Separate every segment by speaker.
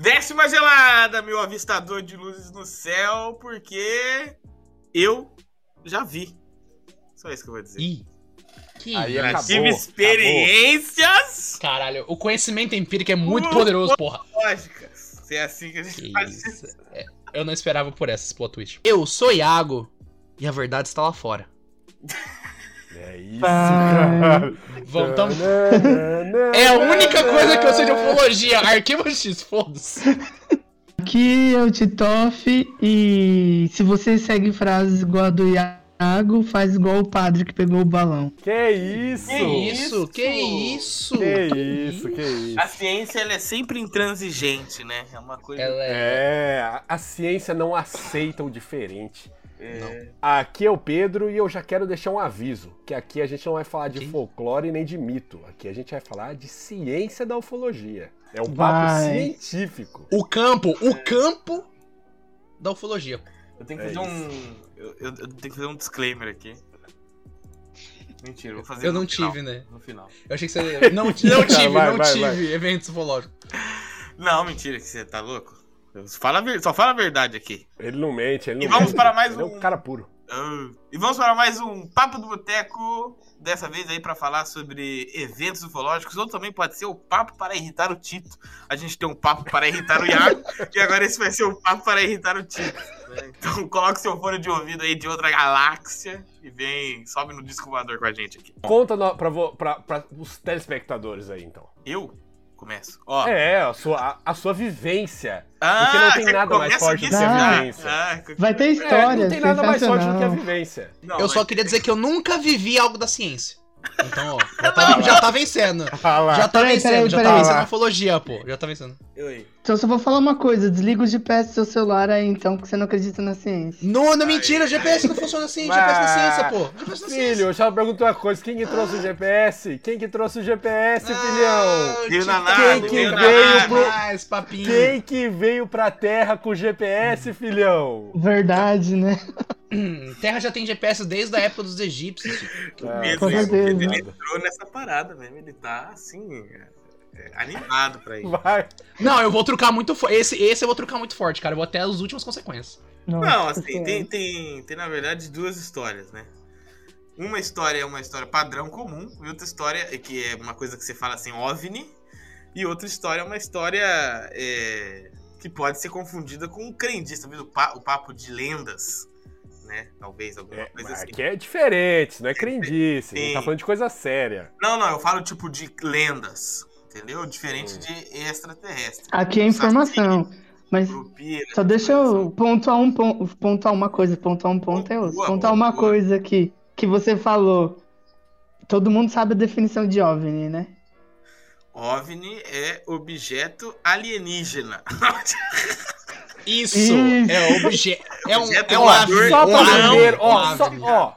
Speaker 1: Desce uma gelada, meu avistador de luzes no céu, porque eu já vi. Só isso que eu vou dizer.
Speaker 2: Ih. Que
Speaker 3: Aí
Speaker 1: Já
Speaker 3: acabou,
Speaker 1: tive experiências
Speaker 2: Caralho, o conhecimento empírico é muito poderoso, porra.
Speaker 1: lógicas. Se é assim que a gente
Speaker 2: Que
Speaker 1: faz.
Speaker 2: isso. É, eu não esperava por essas plot twist. Eu sou Iago e a verdade está lá fora.
Speaker 3: É isso, cara.
Speaker 2: É a única coisa que eu sei de ufologia. Arquivo X, foda-se.
Speaker 4: Aqui é o Titoff e se você segue frases igual a do Iago, faz igual o padre que pegou o balão.
Speaker 3: Que isso?
Speaker 2: Que isso? Que isso?
Speaker 3: Que isso, que isso.
Speaker 1: A ciência ela é sempre intransigente, né? É uma coisa.
Speaker 2: Ela é...
Speaker 3: É, a- a ciência não aceita o diferente.
Speaker 1: É,
Speaker 3: Aqui é o Pedro e eu já quero deixar um aviso, que aqui a gente não vai falar de
Speaker 2: Ok.
Speaker 3: folclore nem de mito. Aqui a gente vai falar de ciência da ufologia. É um papo
Speaker 4: Vai.
Speaker 3: científico.
Speaker 2: O campo, o campo da ufologia.
Speaker 1: Eu tenho que
Speaker 3: É
Speaker 1: fazer um. Eu, eu- eu tenho que fazer um disclaimer aqui. Mentira, eu vou fazer
Speaker 2: Eu
Speaker 1: no
Speaker 2: não
Speaker 1: final,
Speaker 2: tive, né?
Speaker 1: No final.
Speaker 2: Eu achei que você... Não, não tive,
Speaker 3: Vai,
Speaker 2: não
Speaker 3: vai,
Speaker 2: tive
Speaker 3: vai.
Speaker 2: eventos ufológicos.
Speaker 1: Não, mentira, que você tá louco? Fala Só fala a verdade aqui.
Speaker 3: Ele não mente, ele não
Speaker 1: E vamos
Speaker 3: mente.
Speaker 1: para mais
Speaker 3: ele é
Speaker 1: um-
Speaker 3: um cara puro.
Speaker 1: Ah, E vamos para mais um Papo do Boteco. Dessa vez aí para falar sobre eventos ufológicos, ou também pode ser o papo para irritar o Tito. A gente tem um papo para irritar o Iago, e agora esse vai ser o papo para irritar o Tito. Então coloque seu fone de ouvido aí de outra galáxia e vem, sobe no disco voador com a gente aqui.
Speaker 3: Conta no, pra, vo- pra- pra os telespectadores aí, então.
Speaker 1: Eu começo. Ó.
Speaker 3: É, a sua, a, a sua vivência.
Speaker 1: Ah,
Speaker 3: Porque não tem nada mais forte do que a vivência.
Speaker 1: Ah, que-
Speaker 4: Vai ter
Speaker 3: É,
Speaker 4: história,
Speaker 3: não tem nada mais forte do que a vivência.
Speaker 1: Não,
Speaker 2: Eu só queria dizer que eu nunca vivi algo da ciência. Então, ó, já tá, já tá vencendo. Já tá
Speaker 4: Peraí,
Speaker 2: vencendo,
Speaker 4: peraí,
Speaker 2: já tá
Speaker 4: peraí.
Speaker 2: vencendo a ufologia, pô. Já tá vencendo.
Speaker 1: Eu aí.
Speaker 4: Então eu só vou falar uma coisa, desliga o GPS do seu celular aí então, que você não acredita na ciência.
Speaker 2: Não, não, mentira, GPS não funciona assim, GPS na ciência, pô. GPS na ciência.
Speaker 3: Filho, eu só pergunto uma coisa: quem que trouxe o GPS? Quem que trouxe o GPS,
Speaker 2: Ah,
Speaker 3: filhão?
Speaker 1: Veio na nave,
Speaker 3: Quem que
Speaker 1: veio na
Speaker 3: veio
Speaker 1: nave.
Speaker 3: pro-
Speaker 2: Mais papinho.
Speaker 3: Quem que veio pra terra com o GPS, filhão?
Speaker 4: Verdade, né?
Speaker 2: Hum, Terra já tem GPS desde a época dos egípcios.
Speaker 1: O
Speaker 3: Ah,
Speaker 1: Pedro,
Speaker 4: com
Speaker 1: o Pedro,
Speaker 4: certeza.
Speaker 1: ele entrou nessa parada mesmo. Ele tá assim, é, é, animado pra ir.
Speaker 3: Vai.
Speaker 2: Não, eu vou trucar muito forte. Esse, esse eu vou trucar muito forte, cara. Eu vou até as últimas consequências.
Speaker 1: Não,
Speaker 4: Nossa
Speaker 1: assim, tem, tem, tem na verdade duas histórias, né? Uma história é uma história padrão comum, e outra história é que é uma coisa que você fala assim, OVNI, e outra história é uma história é, que pode ser confundida com um o, pa- o papo de lendas, né? Talvez alguma
Speaker 3: É,
Speaker 1: coisa assim.
Speaker 3: aqui é diferente, isso não é crendice. A gente tá
Speaker 1: Sim.
Speaker 3: falando de coisa séria.
Speaker 1: Não, não, eu falo tipo de lendas, entendeu? Diferente de extraterrestre.
Speaker 4: Aqui é informação. Mas
Speaker 1: Grupira,
Speaker 4: só deixa eu pontuar, um, pon- pontuar uma coisa, pontuar um ponto é outro. Pontuar
Speaker 1: boa,
Speaker 4: uma
Speaker 1: boa.
Speaker 4: coisa aqui, que você falou. Todo mundo sabe a definição de OVNI, né?
Speaker 1: OVNI é objeto alienígena.
Speaker 2: Isso,
Speaker 4: Isso.
Speaker 2: é objeto. É um,
Speaker 1: Objeto
Speaker 2: é um
Speaker 1: voador.
Speaker 3: Só
Speaker 2: um
Speaker 3: pra ó, só, ó,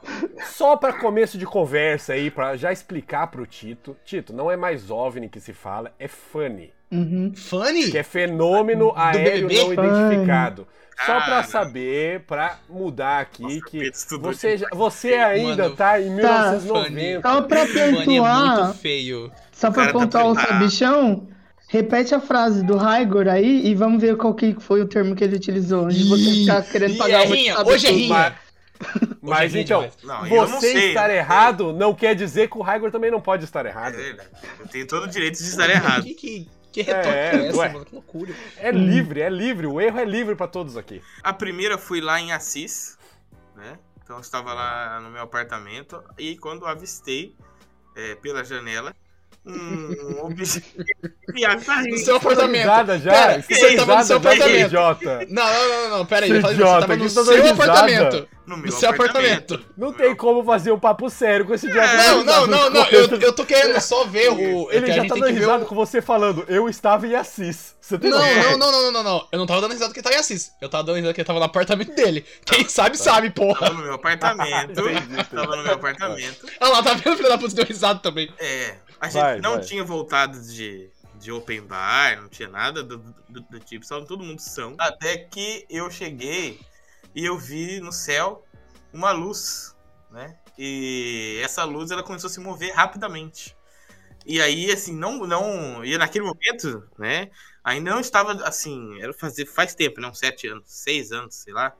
Speaker 3: só pra começo de conversa aí, pra já explicar pro Tito. Tito, não é mais OVNI que se fala, é FUNny,
Speaker 4: Uhum.
Speaker 2: Funny?
Speaker 3: que é fenômeno aéreo
Speaker 2: BBB?
Speaker 3: não identificado. Só pra saber, pra mudar aqui,
Speaker 1: Nossa,
Speaker 3: que você, já- você ainda
Speaker 2: Mano,
Speaker 3: tá em
Speaker 4: Tá.
Speaker 3: 1990.
Speaker 4: Só pra
Speaker 2: Funny é
Speaker 4: pontuar,
Speaker 2: muito feio.
Speaker 4: só pra
Speaker 1: tá
Speaker 4: pontuar o
Speaker 1: preparado.
Speaker 4: sabichão, repete a frase do Raigor aí e vamos ver qual que foi o termo que ele utilizou. Antes de você ficar querendo pagar
Speaker 2: é rinha, hoje é rinha.
Speaker 3: Mas,
Speaker 2: é
Speaker 3: então.
Speaker 1: Não,
Speaker 3: você
Speaker 1: sei,
Speaker 3: estar
Speaker 1: eu não
Speaker 3: errado não quer dizer que o Raigor também não pode estar
Speaker 1: É
Speaker 3: errado.
Speaker 1: verdade. Eu tenho todo o direito de estar errado.
Speaker 2: Que, que, que é,
Speaker 3: É,
Speaker 2: essa,
Speaker 3: ué.
Speaker 2: mano? Que loucura.
Speaker 3: É livre, é livre, o erro é livre pra todos aqui.
Speaker 1: A primeira fui lá em Assis, né? Então eu estava lá no meu apartamento e quando avistei é, pela janela um objeto. Iago tá
Speaker 2: No
Speaker 1: rindo.
Speaker 2: seu apartamento.
Speaker 3: Risada já?
Speaker 2: Pera,
Speaker 3: Isso
Speaker 2: você
Speaker 3: é
Speaker 2: tava no seu apartamento.
Speaker 3: idiota.
Speaker 2: Não, não, não, não, pera aí. Falei,
Speaker 3: idiota,
Speaker 2: você tava
Speaker 3: que
Speaker 2: no
Speaker 3: você tá
Speaker 2: seu apartamento.
Speaker 1: No
Speaker 2: No
Speaker 1: meu
Speaker 2: seu
Speaker 1: apartamento.
Speaker 2: apartamento.
Speaker 3: Não tem como fazer um papo sério com esse idiota.
Speaker 2: Não, não, não, não. Eu, eu tô querendo só ver o.
Speaker 3: Ele
Speaker 2: que a
Speaker 3: já tá dando
Speaker 2: que
Speaker 3: risada
Speaker 2: o-
Speaker 3: com você falando, eu estava em Assis. Você tem
Speaker 2: Não, não, não, não, não, não, não. Eu não tava dando risada que ele tava em Assis. Eu tava dando risada que ele tava no apartamento dele. Quem sabe, sabe, porra.
Speaker 1: Tava no meu apartamento.
Speaker 3: Entendi, entendi.
Speaker 1: Tava no meu apartamento.
Speaker 2: Olha lá, tá vendo? Filho da puta deu risada também.
Speaker 1: É, a gente
Speaker 3: Vai,
Speaker 1: não
Speaker 3: vai.
Speaker 1: tinha voltado de, de open bar, não tinha nada do, do, do tipo, estavam todo mundo são. Até que eu cheguei e eu vi no céu uma luz, né? E essa luz ela começou a se mover rapidamente. E aí, assim, não, não. E naquele momento, né? Ainda não estava assim. Era fazer faz tempo, né? Uns sete anos, seis anos, sei lá.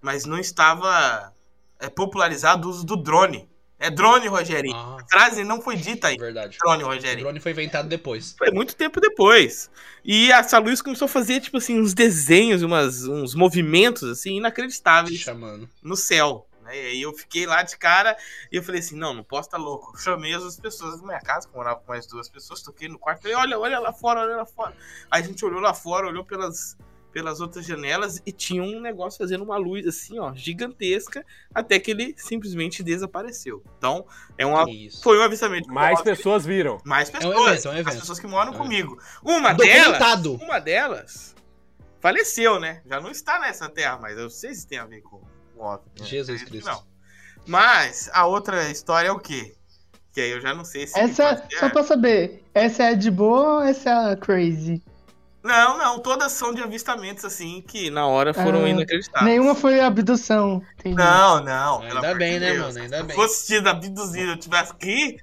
Speaker 1: Mas não estava é, popularizado o uso do drone. É drone, Rogerinho.
Speaker 2: Ah,
Speaker 1: A frase não foi dita aí.
Speaker 2: verdade.
Speaker 1: Drone,
Speaker 2: O
Speaker 1: Rogerinho.
Speaker 2: drone foi inventado depois.
Speaker 1: Foi muito tempo depois. E a Luiz começou a fazer, tipo assim, uns desenhos, umas, uns movimentos, assim, inacreditáveis
Speaker 2: Chamando.
Speaker 1: no céu. né? E aí eu fiquei lá de cara e eu falei assim, não, não posso estar louco. Chamei as pessoas da minha casa, que eu morava com mais duas pessoas, toquei no quarto, falei, olha, olha lá fora, olha lá fora. Aí a gente olhou lá fora, olhou pelas, pelas outras janelas e tinha um negócio fazendo uma luz assim, ó, gigantesca, até que ele simplesmente desapareceu. Então, é uma,
Speaker 2: Que isso.
Speaker 1: foi um avistamento.
Speaker 3: Mais pessoas viram.
Speaker 1: Mais
Speaker 2: um
Speaker 1: pessoas.
Speaker 2: evento, é um
Speaker 1: As
Speaker 2: evento.
Speaker 1: pessoas que moram
Speaker 2: É um
Speaker 1: comigo. Uma delas, uma delas faleceu, né? Já não está nessa terra, mas eu sei se tem a ver com o óbvio. né?
Speaker 2: Jesus Cristo.
Speaker 1: Não. Mas a outra história é o quê? Que aí eu já não sei se.
Speaker 4: Essa,
Speaker 1: ser-
Speaker 4: só pra saber, essa é de boa ou essa é a crazy?
Speaker 1: Não, não, todas são de avistamentos assim que na hora foram
Speaker 4: Ah,
Speaker 1: inacreditáveis.
Speaker 4: Nenhuma foi abdução. Entendi.
Speaker 1: Não, não.
Speaker 2: Ainda bem,
Speaker 1: de
Speaker 2: né,
Speaker 1: Deus.
Speaker 2: mano? Ainda
Speaker 1: Se
Speaker 2: bem.
Speaker 1: fosse tido abduzido, eu tivesse aqui,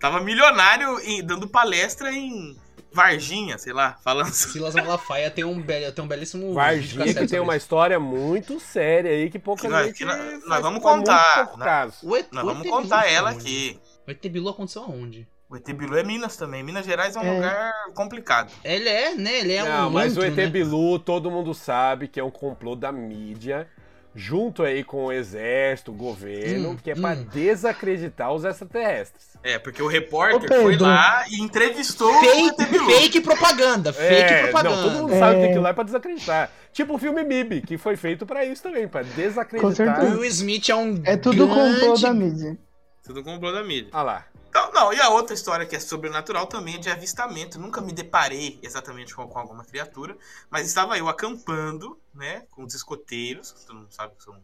Speaker 1: tava milionário em- dando palestra em Varginha, sei lá, falando
Speaker 2: Silas Malafaia tem um, belo, tem um belíssimo.
Speaker 3: Varginha que tem uma história muito séria aí que pouca
Speaker 1: Que nós-
Speaker 3: gente
Speaker 1: que nós- nós vamos
Speaker 3: faz muito
Speaker 1: contar,
Speaker 3: pouco
Speaker 1: né?
Speaker 3: caso.
Speaker 2: O
Speaker 1: Nós
Speaker 2: o
Speaker 1: vamos contar ela aqui.
Speaker 2: O ET Bilu aconteceu aonde?
Speaker 1: O ET Bilu é Minas também. Minas Gerais é um
Speaker 4: É.
Speaker 1: lugar complicado.
Speaker 2: Ele é, né? Ele é
Speaker 3: Não,
Speaker 2: um.
Speaker 3: mas o ET
Speaker 2: né?
Speaker 3: Bilu, todo mundo sabe que é um complô da mídia, junto aí com o exército, o governo,
Speaker 2: Hum,
Speaker 3: que é pra
Speaker 2: hum.
Speaker 3: desacreditar os extraterrestres.
Speaker 1: É, porque o repórter foi lá e entrevistou o ET
Speaker 2: Fake,
Speaker 1: Bilu.
Speaker 2: fake propaganda. Fake
Speaker 3: É,
Speaker 2: propaganda.
Speaker 3: Não, todo mundo sabe que
Speaker 4: É.
Speaker 3: aquilo lá é pra desacreditar. Tipo o filme MIB, que foi feito pra isso também, pra
Speaker 4: Com
Speaker 3: desacreditar.
Speaker 4: certeza.
Speaker 2: O Will Smith é um.
Speaker 4: É tudo
Speaker 2: grande...
Speaker 4: complô da mídia.
Speaker 1: Tudo complô da mídia.
Speaker 3: Ah lá.
Speaker 1: Então, não, e a outra história que é sobrenatural também é de avistamento. Nunca me deparei exatamente com, com alguma criatura, mas estava eu acampando, né, com os escoteiros, que todo mundo sabe que sou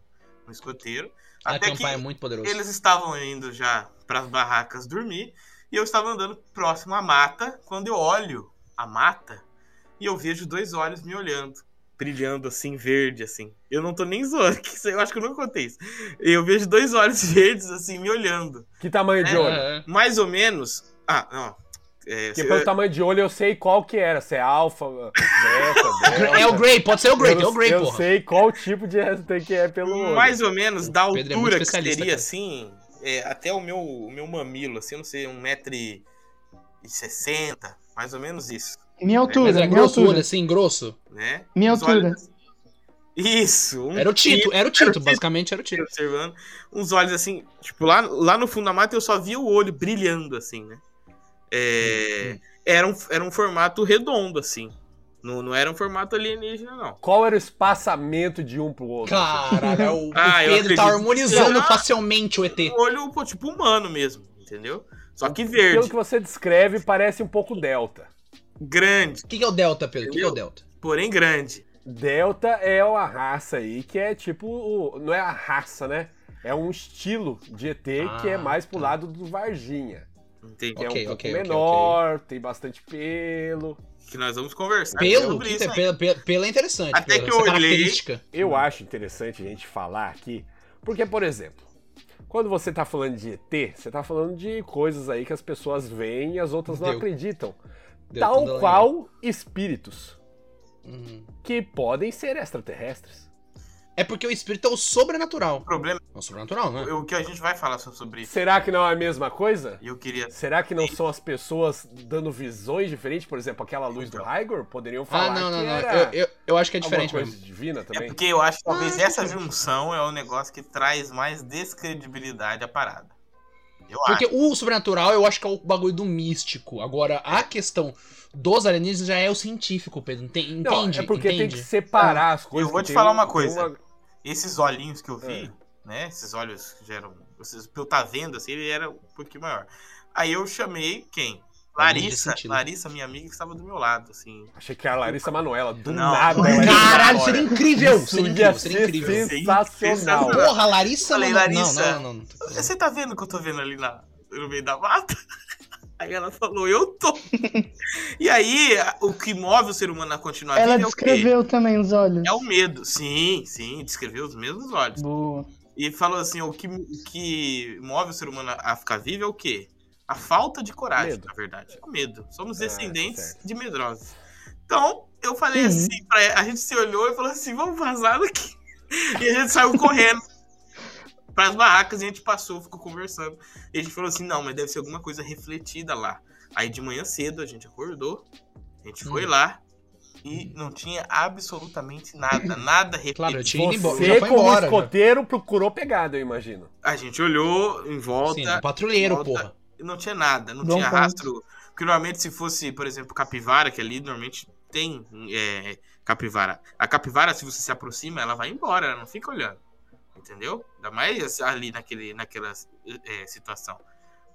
Speaker 1: um escoteiro. Até que
Speaker 2: Acampar é muito poderoso.
Speaker 1: eles estavam indo já para as barracas dormir e eu estava andando próximo à mata quando eu olho a mata e eu vejo dois olhos me olhando, brilhando assim, verde assim. Eu não tô nem zoando, que isso eu acho que eu nunca contei isso. Eu vejo dois olhos verdes assim me olhando.
Speaker 3: Que tamanho de
Speaker 1: É,
Speaker 3: olho?
Speaker 2: É,
Speaker 1: Mais ou menos. Ah, não. É,
Speaker 3: Porque pelo tamanho de olho eu sei qual que era, se é alfa, beta, delta.
Speaker 2: é o Grey, pode ser o Grey,
Speaker 3: eu,
Speaker 2: é o Grey,
Speaker 3: eu
Speaker 2: porra.
Speaker 3: sei qual tipo de ST que é pelo olho.
Speaker 1: mais ou menos da
Speaker 2: é
Speaker 1: altura que
Speaker 2: especialista,
Speaker 1: seria
Speaker 2: cara.
Speaker 1: assim, é, até o meu, o meu mamilo, assim, eu não sei, um metro e sessenta, mais ou menos isso,
Speaker 4: Minha
Speaker 2: Mas
Speaker 4: altura,
Speaker 2: é
Speaker 4: minha
Speaker 2: grosso o olho,
Speaker 4: altura.
Speaker 2: assim, grosso.
Speaker 1: né?
Speaker 4: Minha altura.
Speaker 1: olhos- Isso. um
Speaker 2: Era o Tito, era o
Speaker 1: Tito.
Speaker 2: Tito, basicamente era o Tito.
Speaker 1: observando, uns olhos assim, tipo, lá, lá no fundo da mata eu só via o olho brilhando, assim, né? É, era, um, era um formato redondo, assim. Não, não era um formato alienígena, não.
Speaker 3: Qual era o espaçamento de um pro outro?
Speaker 2: Caralho, é o, o
Speaker 1: Ah, eu
Speaker 2: Pedro tá harmonizando
Speaker 1: Ah.
Speaker 2: facilmente o ET.
Speaker 1: Um olho, pô, tipo, humano mesmo, entendeu? Só que
Speaker 3: Pelo
Speaker 1: verde,
Speaker 3: que você descreve, parece um pouco delta.
Speaker 1: grande,
Speaker 2: O que, que é o Delta, Pedro? O que, que é o Delta?
Speaker 1: porém grande.
Speaker 3: Delta é uma raça aí que é tipo. Não é a raça, né? É um estilo de ET que é
Speaker 2: Ah,
Speaker 3: mais pro
Speaker 2: tá.
Speaker 3: lado do Varginha.
Speaker 1: Entendi.
Speaker 3: Que é um pouco
Speaker 2: ok, ok,
Speaker 3: menor, tem bastante pelo.
Speaker 1: Que nós vamos conversar
Speaker 2: Pelo?
Speaker 1: sobre isso.
Speaker 2: é, pelo, pelo, pelo é interessante.
Speaker 1: Até
Speaker 2: pelo,
Speaker 1: que eu olhei-
Speaker 2: característica.
Speaker 3: Eu acho interessante a gente falar aqui, porque, por exemplo, quando você tá falando de ET, você tá falando de coisas aí que as pessoas veem e as outras não
Speaker 2: Deu.
Speaker 3: acreditam.
Speaker 2: Deu
Speaker 3: Tal qual espíritos,
Speaker 2: Uhum.
Speaker 3: que podem ser extraterrestres.
Speaker 2: É porque o espírito é o sobrenatural.
Speaker 1: O problema
Speaker 2: É o sobrenatural, né?
Speaker 1: é o que a gente vai falar so- sobre isso.
Speaker 3: Será que não é a mesma coisa?
Speaker 1: Eu queria.
Speaker 3: Será que não são as pessoas dando visões diferentes? Por exemplo, aquela luz do Raigor? Poderiam
Speaker 2: Ah,
Speaker 3: falar
Speaker 2: não, não,
Speaker 3: que
Speaker 2: não.
Speaker 3: era
Speaker 2: Eu, eu, eu acho que é diferente mesmo.
Speaker 3: divina
Speaker 1: É
Speaker 3: também.
Speaker 1: porque eu acho que talvez
Speaker 2: Ah,
Speaker 1: essa junção é o negócio que traz mais descredibilidade à parada. Eu
Speaker 2: Porque
Speaker 1: acho.
Speaker 2: o sobrenatural eu acho que é o bagulho do místico. Agora, a questão dos alienígenas já é o científico, Pedro. Enten-
Speaker 3: Não,
Speaker 2: Entende?
Speaker 3: é porque tem
Speaker 2: entende?
Speaker 3: que separar as coisas.
Speaker 1: Eu vou te
Speaker 3: tem
Speaker 1: falar
Speaker 3: um-
Speaker 1: uma
Speaker 3: tem
Speaker 1: coisa. Esses olhinhos que eu vi,
Speaker 3: É.
Speaker 1: né? Esses olhos que já eram. Vocês, pra eu estar vendo, assim, ele era um pouquinho maior. Aí eu chamei quem? Larissa,
Speaker 2: sentido.
Speaker 1: Larissa, minha amiga, que estava do meu lado, assim.
Speaker 3: Achei que era a Larissa Manoela. Do
Speaker 1: Não.
Speaker 3: nada.
Speaker 2: Caralho, seria incrível!
Speaker 3: Isso
Speaker 2: Seria
Speaker 3: ia
Speaker 2: incrível, seria
Speaker 3: ser
Speaker 2: incrível.
Speaker 3: sensacional.
Speaker 1: Sensacional.
Speaker 2: Porra, Larissa,
Speaker 1: Falei,
Speaker 2: não,
Speaker 1: Larissa.
Speaker 2: Não, não, não. não.
Speaker 1: Você tá vendo o que eu tô vendo ali na, no meio da mata? Aí ela falou, eu tô. e aí, o que move o ser humano a continuar
Speaker 4: Ela
Speaker 1: vivo é o quê?
Speaker 4: descreveu também os olhos.
Speaker 1: É o medo. Sim, sim, descreveu os mesmos olhos.
Speaker 4: Boa.
Speaker 1: E falou assim, o que, o que move o ser humano a ficar vivo é o quê? A falta de coragem,
Speaker 3: Medo.
Speaker 1: na verdade. É o medo. Somos
Speaker 3: Ah,
Speaker 1: descendentes
Speaker 3: certo.
Speaker 1: de medrosos. Então, eu falei
Speaker 4: Sim.
Speaker 1: assim, pra, a gente se olhou e falou assim, vamos vazar daqui. E a gente saiu correndo pras barracas e a gente passou, ficou conversando. E a gente falou assim, não, mas deve ser alguma coisa refletida lá. Aí de manhã cedo a gente acordou, a gente foi
Speaker 2: Hum.
Speaker 1: lá e não tinha absolutamente nada, nada refletido.
Speaker 2: Claro, eu tinha ido embora. Já
Speaker 3: Você,
Speaker 2: foi
Speaker 3: como
Speaker 2: embora. já.
Speaker 3: escoteiro, procurou pegada, eu imagino.
Speaker 1: A gente olhou em volta,
Speaker 2: Sim, um patrulheiro,
Speaker 1: volta.
Speaker 2: porra.
Speaker 1: Não tinha nada, não
Speaker 4: Bom
Speaker 1: tinha
Speaker 4: ponto.
Speaker 1: rastro. Porque normalmente se fosse, por exemplo, capivara, que ali normalmente tem é, capivara. A capivara, se você se aproxima, ela vai embora, ela não fica olhando. Entendeu? Ainda mais ali naquele, naquela é, situação.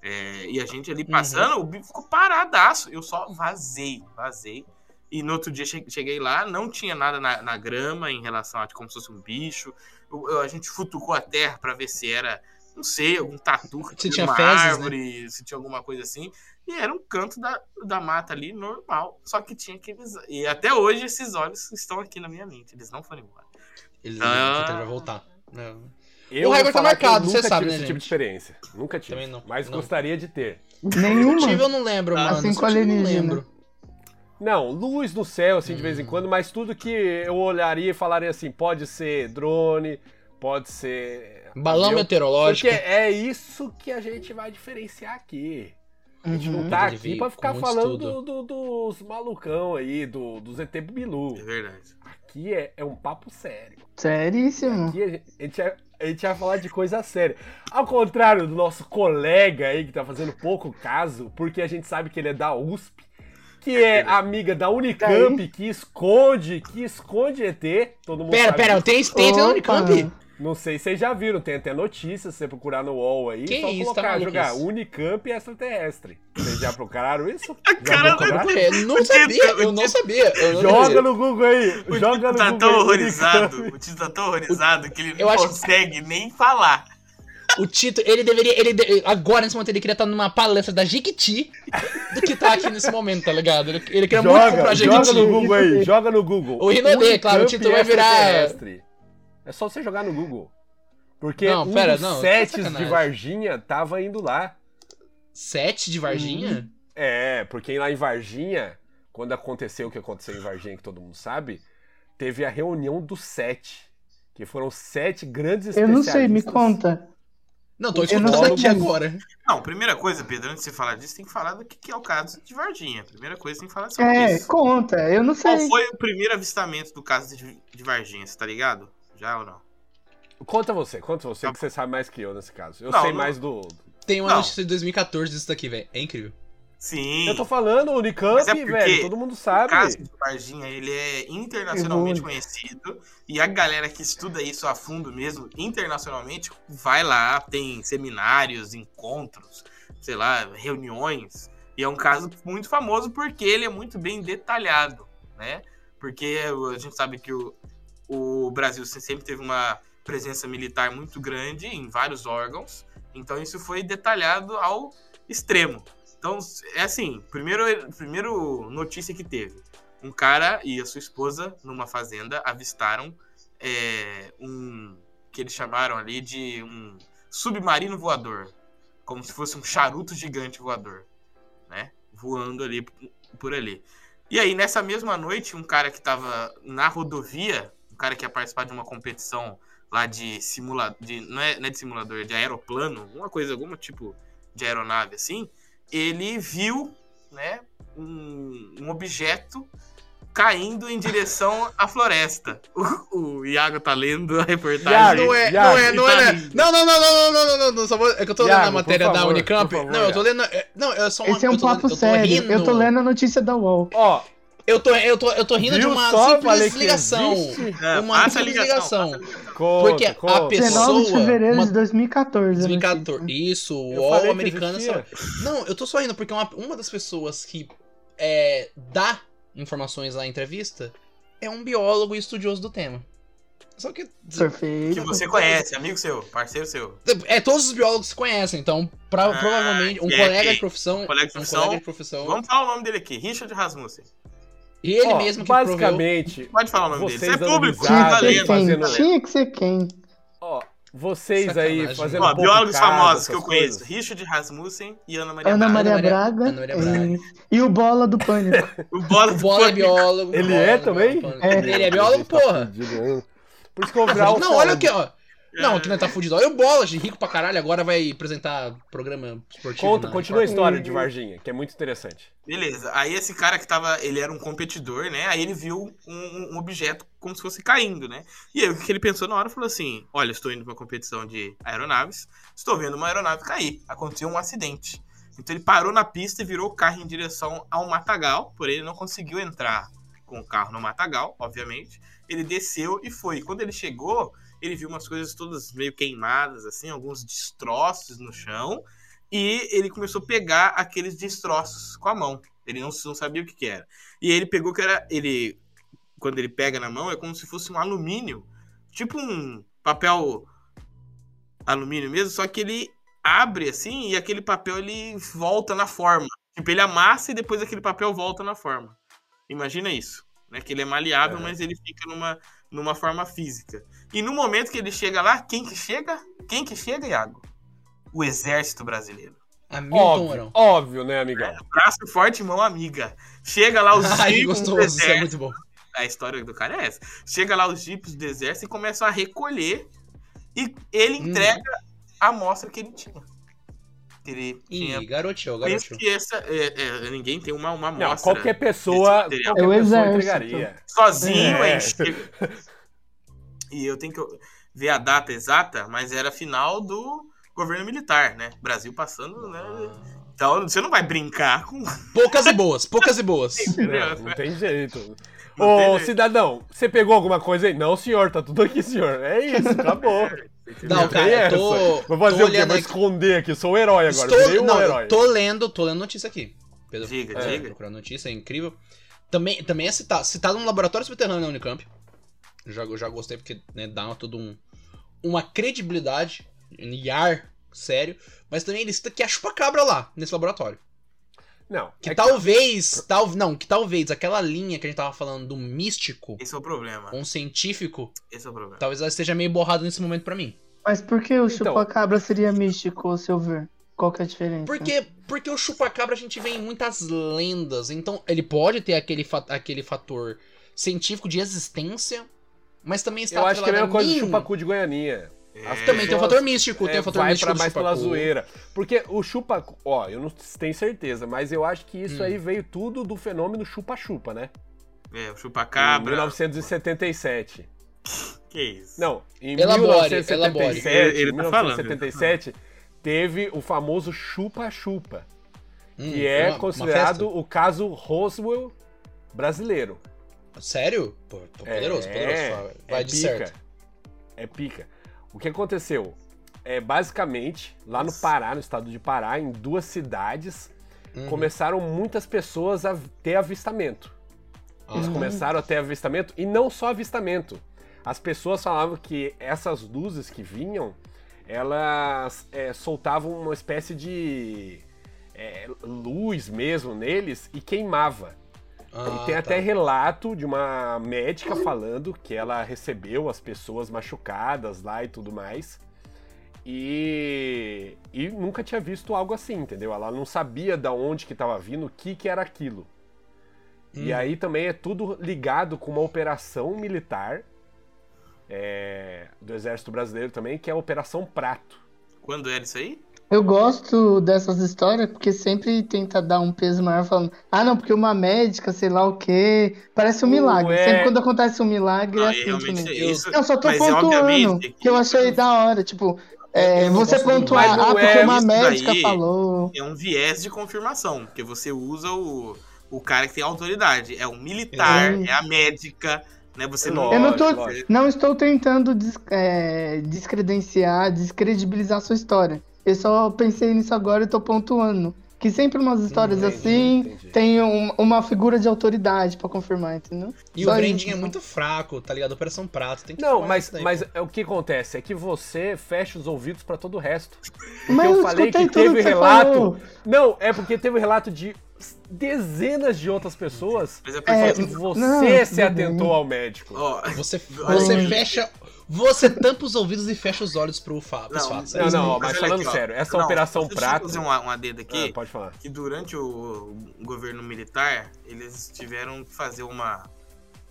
Speaker 1: É, e a gente ali passando, o bicho ficou paradaço. Eu só vazei, vazei. E no outro dia che- cheguei lá, não tinha nada na, na grama em relação a como se fosse um bicho. Eu- a gente futucou a terra pra ver se era, não sei, algum tatu que
Speaker 2: Se
Speaker 1: tinha uma
Speaker 2: fezes, né?
Speaker 1: árvore, se tinha alguma coisa assim. E era um canto da, da mata ali, normal. Só que tinha aqueles. E até hoje esses olhos estão aqui na minha mente. Eles não foram embora.
Speaker 2: Ele,
Speaker 1: Ah.
Speaker 2: ele vai voltar. Não.
Speaker 3: Eu
Speaker 2: O Hagrid tá
Speaker 3: eu
Speaker 2: marcado,
Speaker 3: nunca
Speaker 2: você sabe,
Speaker 3: tive
Speaker 2: né,
Speaker 3: esse tipo de experiência. Nunca tive.
Speaker 2: Também não.
Speaker 3: Mas
Speaker 2: Não.
Speaker 3: gostaria de ter.
Speaker 4: Nenhuma.
Speaker 2: Se eu não lembro,
Speaker 1: Ah,
Speaker 2: mano.
Speaker 4: assim com
Speaker 2: eu não lembro.
Speaker 3: Não, luz no céu, assim, de vez
Speaker 2: Hum.
Speaker 3: em quando, mas tudo que eu olharia e falaria assim, pode ser drone, pode ser.
Speaker 2: Balão
Speaker 3: avião,
Speaker 2: meteorológico.
Speaker 3: Porque é isso que a gente vai diferenciar aqui. A gente não
Speaker 4: Uhum.
Speaker 3: tá
Speaker 2: Ele
Speaker 3: aqui pra ficar falando do- do- dos malucão aí, do, dos ET Bilu.
Speaker 1: É verdade.
Speaker 3: Aqui é, é um papo sério.
Speaker 4: Seríssimo.
Speaker 3: Aqui a gente, a, gente vai, a gente vai falar de coisa séria. Ao contrário do nosso colega aí, que tá fazendo pouco caso, porque a gente sabe que ele é da USP, que é amiga da Unicamp, que esconde, que esconde ET. Todo mundo
Speaker 2: Pera,
Speaker 3: sabe
Speaker 2: pera, tem tem tem. Unicamp?
Speaker 3: Não sei se vocês já viram, tem até notícia, se você procurar no UOL aí,
Speaker 2: Que
Speaker 3: só
Speaker 2: isso, tá
Speaker 3: colocar,
Speaker 2: maluco
Speaker 3: jogar
Speaker 2: isso?
Speaker 3: Unicamp extraterrestre. Vocês já procuraram isso?
Speaker 1: Cara,
Speaker 3: Já procuraram?
Speaker 2: É, não sabia,
Speaker 1: título-
Speaker 2: eu não sabia. Eu não
Speaker 3: Joga
Speaker 2: sabia.
Speaker 3: no Google aí,
Speaker 1: O
Speaker 3: joga
Speaker 1: Tito
Speaker 3: no
Speaker 1: tá
Speaker 3: Google
Speaker 1: tão
Speaker 3: aí,
Speaker 1: horrorizado.
Speaker 3: Unicamp.
Speaker 1: O Tito tá tão horrorizado que ele não
Speaker 2: Eu acho-
Speaker 1: consegue nem falar.
Speaker 2: O Tito, ele deveria. Ele, de- agora, nesse momento, ele queria estar numa palestra da Jiquiti do que tá aqui nesse momento, tá ligado? Ele, ele queria muito comprar
Speaker 3: Joga, joga
Speaker 2: Jiquiti.
Speaker 3: no Google aí, joga no Google.
Speaker 2: O Rinodê, claro, o
Speaker 3: Unicamp
Speaker 2: título vai virar-
Speaker 3: extraterrestre. É só você jogar no Google. Porque
Speaker 2: Não,
Speaker 3: um
Speaker 2: pera,
Speaker 3: dos
Speaker 2: não, tá
Speaker 3: sets de. Varginha tava indo lá.
Speaker 2: Sete de Varginha?
Speaker 3: É, porque lá em Varginha, quando aconteceu o que aconteceu em Varginha, que todo mundo sabe, teve a reunião dos sete. Que foram sete grandes
Speaker 4: Eu não sei, me
Speaker 3: especialistas.
Speaker 4: conta.
Speaker 2: Não, tô
Speaker 4: Eu não
Speaker 2: escutando
Speaker 3: sei
Speaker 2: aqui
Speaker 4: como.
Speaker 2: agora.
Speaker 1: Não, primeira coisa, Pedro, antes de você falar disso, tem que falar do que que é o caso de Varginha. Primeira coisa, tem que falar sobre
Speaker 4: É,
Speaker 1: isso.
Speaker 4: conta. Eu não
Speaker 1: Qual
Speaker 4: sei.
Speaker 1: foi o primeiro avistamento do caso de, de Varginha, você tá ligado? Já ou não?
Speaker 3: Conta você, conta você, que você sabe mais que eu nesse caso. Eu
Speaker 1: Não,
Speaker 3: sei
Speaker 1: não-
Speaker 3: mais do.
Speaker 2: Tem uma
Speaker 1: Não.
Speaker 2: notícia de 2014 disso daqui, velho. É incrível.
Speaker 1: Sim.
Speaker 3: Eu tô falando, Unicamp,
Speaker 1: é
Speaker 3: velho, todo mundo
Speaker 1: O
Speaker 3: sabe.
Speaker 1: caso de Varginha, ele é internacionalmente conhecido e a galera que estuda isso a fundo mesmo, internacionalmente, vai lá, tem seminários, encontros, sei lá, reuniões. E é um caso muito famoso porque ele é muito bem detalhado, né? Porque a gente sabe que o, o Brasil sempre teve uma presença militar muito grande em vários órgãos, então isso foi detalhado ao extremo. Então, é assim, primeiro, primeiro notícia que teve. Um cara e a sua esposa, numa fazenda, avistaram é, um que eles chamaram ali de um submarino voador. Como se fosse um charuto gigante voador, né? Voando ali por ali. E aí, nessa mesma noite, um cara que tava na rodovia, cara que ia participar de uma competição lá de simulador, de, não, é, não é de simulador, de aeroplano, alguma coisa, algum tipo de aeronave assim, ele viu, né, um, um objeto caindo em direção à floresta. O, o Iago tá lendo a reportagem.
Speaker 3: Iago,
Speaker 2: Não é,
Speaker 3: Iago,
Speaker 2: não é, não
Speaker 1: tá
Speaker 2: é.
Speaker 1: rindo.
Speaker 2: Não, não, não, não, não, não, não, não, não, só vou, é que eu tô lendo
Speaker 3: Iago,
Speaker 2: a matéria
Speaker 3: por
Speaker 2: da
Speaker 3: favor,
Speaker 2: Unicamp.
Speaker 3: favor,
Speaker 2: não, eu tô lendo. é, Não, eu só uma-
Speaker 4: Esse é um
Speaker 2: lendo-
Speaker 4: papo
Speaker 2: eu tô
Speaker 4: sério. Eu tô lendo a notícia da UOL.
Speaker 3: Ó,
Speaker 2: Eu tô, eu tô, eu tô rindo de
Speaker 3: Viu
Speaker 2: uma
Speaker 3: só?
Speaker 2: simples
Speaker 3: Falei que
Speaker 2: ligação.
Speaker 3: existe.
Speaker 1: É,
Speaker 2: uma
Speaker 1: a
Speaker 2: simples
Speaker 1: ligação,
Speaker 2: ligação.
Speaker 3: conta,
Speaker 2: Porque a
Speaker 3: conta.
Speaker 2: pessoa-
Speaker 4: 19 de fevereiro
Speaker 2: uma-
Speaker 4: de 2014. a
Speaker 2: 2014.
Speaker 4: notícia.
Speaker 2: Isso, o
Speaker 3: Eu
Speaker 2: UOL
Speaker 3: falei que
Speaker 2: americano só. Não, eu tô só rindo porque uma, uma das pessoas que é, dá informações na entrevista é um biólogo e estudioso do tema. Só que.
Speaker 4: Perfeito.
Speaker 1: Que você conhece, amigo seu, parceiro seu.
Speaker 2: É, todos os biólogos se conhecem, então pra-
Speaker 1: Ah,
Speaker 2: provavelmente um
Speaker 1: é
Speaker 2: colega de profissão.
Speaker 1: Colega de
Speaker 2: um
Speaker 1: profissão.
Speaker 2: colega de profissão.
Speaker 1: Vamos falar o nome dele aqui, Richard Rasmussen.
Speaker 2: E ele
Speaker 3: Ó,
Speaker 2: mesmo que proveu.
Speaker 3: basicamente,
Speaker 1: Pode falar o nome
Speaker 3: Vocês
Speaker 1: dele. Isso é público, tá
Speaker 4: Tinha que ser
Speaker 1: lendo,
Speaker 3: fazendo-.
Speaker 4: Tinha que ser quem?
Speaker 3: ó, vocês aí
Speaker 2: Sacanagem.
Speaker 3: fazendo
Speaker 1: Ó,
Speaker 3: um pouco
Speaker 1: biólogos
Speaker 3: caso,
Speaker 1: famosos que eu conheço:
Speaker 3: coisas.
Speaker 1: Richard Rasmussen e Ana Maria
Speaker 4: Ana
Speaker 1: Braga.
Speaker 4: Maria
Speaker 2: Maria-
Speaker 4: Braga.
Speaker 2: Ana Maria Braga.
Speaker 4: isso. E o Bola do Pânico.
Speaker 1: O Bola
Speaker 2: O
Speaker 1: do
Speaker 2: Bola é biólogo.
Speaker 3: Ele
Speaker 2: Bola
Speaker 3: é também?
Speaker 4: É.
Speaker 2: Ele é biólogo,
Speaker 3: Tá
Speaker 2: porra.
Speaker 3: Por isso que eu vou virar o
Speaker 2: Não, olha aqui, ó. Não, que não tá fudido. Olha o Bola, de rico pra caralho, agora vai apresentar programa esportivo.
Speaker 3: Conta,
Speaker 2: na
Speaker 3: continua a história de Varginha, que é muito interessante.
Speaker 1: Beleza. Aí esse cara que tava. Ele era um competidor, né? Aí ele viu um, um objeto como se fosse caindo, né? E aí o que ele pensou na hora falou assim: Olha, estou indo pra uma competição de aeronaves, estou vendo uma aeronave cair. Aconteceu um acidente. Então ele parou na pista e virou o carro em direção ao matagal, porém ele não conseguiu entrar com o carro no matagal, obviamente. Ele desceu e foi. Quando ele chegou, ele viu umas coisas todas meio queimadas, assim, alguns destroços no chão. E ele começou a pegar aqueles destroços com a mão. Ele não, não sabia o que, que era. E ele pegou que era. Ele. Quando ele pega na mão, é como se fosse um alumínio. Tipo um papel alumínio mesmo, só que ele abre assim e aquele papel ele volta na forma. Tipo, ele amassa e depois aquele papel volta na forma. Imagina isso. Né? Que ele é maleável,
Speaker 3: É.
Speaker 1: mas ele fica numa, numa forma física. E no momento que ele chega lá, quem que chega? Quem que chega, Iago? O exército brasileiro.
Speaker 2: Hamilton
Speaker 3: Óbvio, óbvio, né, amigão?
Speaker 1: Braço forte, mão amiga. Chega lá os
Speaker 2: Ai,
Speaker 1: do
Speaker 2: gostoso, isso é muito bom.
Speaker 1: A história do cara é essa. Chega lá os jipes do exército e começam a recolher. E ele
Speaker 2: Hum.
Speaker 1: entrega a amostra que ele tinha. Ele tinha.
Speaker 2: Ih, garoteou, garoteou.
Speaker 1: que essa, é, é, ninguém tem uma, uma
Speaker 3: Não,
Speaker 1: amostra.
Speaker 3: qualquer pessoa,
Speaker 1: desse
Speaker 3: qualquer.
Speaker 4: É o
Speaker 3: pessoa entregaria.
Speaker 1: Sozinho,
Speaker 3: É.
Speaker 1: aí chega- E eu tenho que ver a data exata, mas era final do governo militar, né? Brasil passando, né? Então você não vai brincar com.
Speaker 2: Poucas e boas, poucas e boas.
Speaker 3: Não, não tem jeito.
Speaker 1: Não
Speaker 3: Ô,
Speaker 1: tem jeito.
Speaker 3: cidadão, você pegou alguma coisa aí? Não, senhor, tá tudo aqui, senhor. É isso, acabou.
Speaker 2: Não, cara, eu tô.
Speaker 3: essa. Vou fazer
Speaker 2: tô
Speaker 3: o quê?
Speaker 2: olhando
Speaker 3: Vou
Speaker 2: aqui.
Speaker 3: esconder aqui, sou o herói agora.
Speaker 2: Estou,
Speaker 3: um
Speaker 2: não,
Speaker 3: herói.
Speaker 2: eu tô lendo, tô lendo notícia aqui. Pedro,
Speaker 1: Diga,
Speaker 2: é,
Speaker 1: diga.
Speaker 2: Procurando notícia, é incrível. Também, também é citado, citado no laboratório subterrâneo da Unicamp. Já, eu já gostei porque né, dá todo um, uma credibilidade em ar sério. Mas também ele cita que é chupa-cabra lá, nesse laboratório.
Speaker 3: Não,
Speaker 2: Que
Speaker 3: é
Speaker 2: talvez, tal, não, que talvez aquela linha que a gente tava falando do místico
Speaker 1: Esse é o problema.
Speaker 2: com o científico,
Speaker 1: Esse é o problema.
Speaker 2: talvez ela esteja meio borrado nesse momento pra mim.
Speaker 4: Mas por que o
Speaker 3: Então.
Speaker 4: chupa-cabra seria místico, ao seu ver? Qual que é a diferença?
Speaker 2: Porque, porque o chupa-cabra a gente vê em muitas lendas. Então, ele pode ter aquele, fa- aquele fator científico de existência, mas também está
Speaker 3: Eu acho que é a mesma coisa do chupacu de Goianinha.
Speaker 1: É,
Speaker 3: As
Speaker 2: Também tem o fator místico, tem
Speaker 3: é,
Speaker 2: o fator
Speaker 3: vai
Speaker 2: místico
Speaker 3: pra mais pela zoeira. Porque o chupacu, ó, eu não tenho certeza, mas eu acho que isso
Speaker 2: Hum.
Speaker 3: aí veio tudo do fenômeno chupa-chupa, né?
Speaker 1: É, o
Speaker 3: Em
Speaker 1: chupacabra.
Speaker 3: 1977.
Speaker 1: Que isso?
Speaker 3: Não, em
Speaker 2: Elabore,
Speaker 3: 1977,
Speaker 1: elabore. Ele tá falando,
Speaker 3: 1977 teve o famoso chupa-chupa,
Speaker 2: Hum,
Speaker 3: que é
Speaker 2: uma- uma
Speaker 3: considerado o caso Roswell brasileiro.
Speaker 2: Sério? Pô, pô, poderoso,
Speaker 3: É,
Speaker 2: poderoso. Vai
Speaker 3: é
Speaker 2: de
Speaker 3: pica.
Speaker 2: certo.
Speaker 3: É pica. O que aconteceu? É basicamente lá no Pará, no estado de Pará, em duas cidades,
Speaker 2: Uhum.
Speaker 3: começaram muitas pessoas a ter avistamento. Eles
Speaker 2: Ah.
Speaker 3: começaram a ter avistamento e não só avistamento. As pessoas falavam que essas luzes que vinham, elas é, soltavam uma espécie de é, luz mesmo neles e queimava.
Speaker 2: Ah,
Speaker 3: E tem
Speaker 2: tá.
Speaker 3: até relato de uma médica falando que ela recebeu as pessoas machucadas lá e tudo mais. E, e nunca tinha visto algo assim, entendeu? Ela não sabia da onde que estava vindo, o que que era aquilo. E
Speaker 2: Hum.
Speaker 3: aí também é tudo ligado com uma operação militar é, do Exército Brasileiro também, que é a Operação Prato.
Speaker 1: Quando era isso aí?
Speaker 4: Eu gosto dessas histórias porque sempre tenta dar um peso maior falando, ah não, porque uma médica, sei lá o quê, parece um milagre.
Speaker 3: é.
Speaker 4: Sempre quando acontece um milagre é
Speaker 1: Ah,
Speaker 4: assim
Speaker 1: realmente
Speaker 4: também.
Speaker 1: é isso.
Speaker 4: Não, só tô
Speaker 1: Mas é
Speaker 4: pontuando que eu achei da hora, tipo, é,
Speaker 2: Eu
Speaker 4: você pontuar, ah, porque
Speaker 3: é
Speaker 4: uma médica falou.
Speaker 1: É um viés de confirmação, porque você usa o, o cara que tem autoridade. É o militar,
Speaker 4: Hum.
Speaker 1: é a médica, né? Você não.
Speaker 4: Eu não tô, não estou tentando des- é, descredenciar, descredibilizar sua história. Eu só pensei nisso agora e tô pontuando. Que sempre umas histórias
Speaker 3: Entendi,
Speaker 4: assim
Speaker 3: entendi.
Speaker 4: tem um- uma figura de autoridade pra confirmar, entendeu?
Speaker 2: E
Speaker 4: Só
Speaker 2: o branding é muito fraco, tá ligado? Operação Prato. Tem que
Speaker 3: Não, mas,
Speaker 2: daí,
Speaker 3: mas
Speaker 2: pô.
Speaker 3: é o que acontece é que você fecha os ouvidos pra todo o resto. Porque
Speaker 4: Mas
Speaker 3: eu
Speaker 4: eu
Speaker 3: falei que teve relato.
Speaker 4: falou.
Speaker 3: Não, é porque teve relato de dezenas de outras pessoas.
Speaker 1: Mas é
Speaker 4: É,
Speaker 1: porque.
Speaker 3: Você
Speaker 4: Não,
Speaker 3: se
Speaker 4: bem.
Speaker 3: atentou ao médico.
Speaker 1: Ó,
Speaker 2: Você, você fecha. Você tampa os ouvidos e fecha os olhos pro pros
Speaker 1: Não,
Speaker 2: fatos.
Speaker 3: Não,
Speaker 2: É
Speaker 3: não, mas
Speaker 1: olha
Speaker 3: falando
Speaker 1: aqui,
Speaker 3: sério, essa
Speaker 1: Não,
Speaker 3: operação
Speaker 1: deixa eu
Speaker 3: prato.
Speaker 1: fazer um, um adendo aqui.
Speaker 3: Ah, pode falar.
Speaker 1: que durante o, o governo militar, eles tiveram que fazer uma.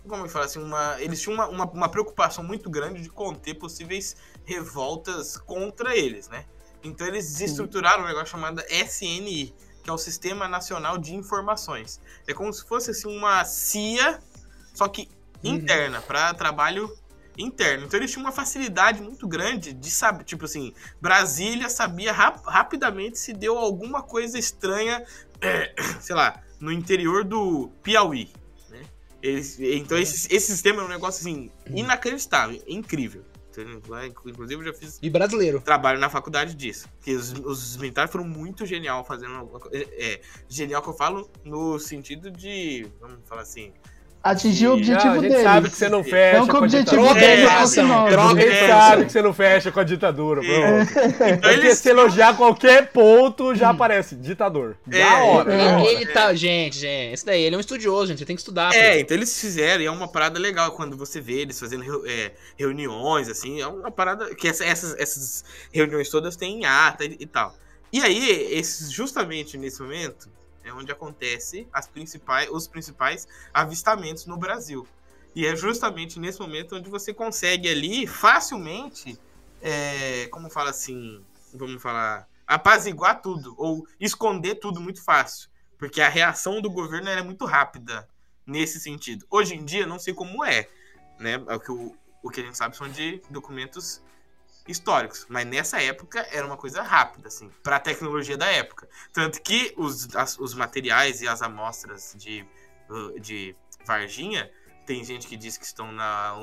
Speaker 1: Como eu falo assim? Uma, eles tinham uma, uma, uma preocupação muito grande de conter possíveis revoltas contra eles, né? Então eles estruturaram um negócio chamado SNI, que é o Sistema Nacional de Informações. É como se fosse assim, uma CIA, só que
Speaker 2: Uhum.
Speaker 1: interna, para trabalho interno. Então eles tinham uma facilidade muito grande de saber, tipo assim, Brasília sabia rap- rapidamente se deu alguma coisa estranha, é, sei lá, no interior do Piauí. Né? Eles- então esse, esse sistema é um negócio assim, inacreditável, incrível. Lá, Inclusive eu já fiz
Speaker 2: E brasileiro.
Speaker 1: trabalho na faculdade disso. Que os, os militares foram muito genial fazendo. É, é, genial que eu falo no sentido de, vamos falar assim,
Speaker 4: Atingir o
Speaker 3: Não,
Speaker 4: objetivo
Speaker 3: a gente
Speaker 4: deles.
Speaker 3: sabe que você não fecha
Speaker 4: Não que
Speaker 3: com
Speaker 4: o
Speaker 3: a
Speaker 4: objetivo
Speaker 3: ditadura.
Speaker 4: deles
Speaker 1: É,
Speaker 4: nobre.
Speaker 1: troca-
Speaker 3: A gente
Speaker 1: É,
Speaker 3: sabe que você não fecha com a ditadura,
Speaker 1: É. Então eles
Speaker 3: se elogiar qualquer ponto, já aparece ditador. Da
Speaker 1: É,
Speaker 3: hora.
Speaker 2: Ele,
Speaker 3: da hora.
Speaker 2: ele tá. Gente, gente, esse daí, ele é um estudioso, gente. Você tem que estudar.
Speaker 1: É,
Speaker 2: pô.
Speaker 1: então eles fizeram, e é uma parada legal quando você vê eles fazendo é, reuniões, assim, é uma parada que essa- essas, essas reuniões todas têm em ata e, e tal. E aí, esses, justamente nesse momento, é onde acontece as principais, os principais avistamentos no Brasil. E é justamente nesse momento onde você consegue ali facilmente, é, como fala assim, vamos falar, apaziguar tudo, ou esconder tudo muito fácil. Porque a reação do governo era muito rápida nesse sentido. Hoje em dia, não sei como é, né? O que, o, o que a gente sabe são de documentos históricos. Mas nessa época era uma coisa rápida, assim, para a tecnologia da época. Tanto que os, as- os materiais e as amostras de, uh, de Varginha, tem gente que diz que estão na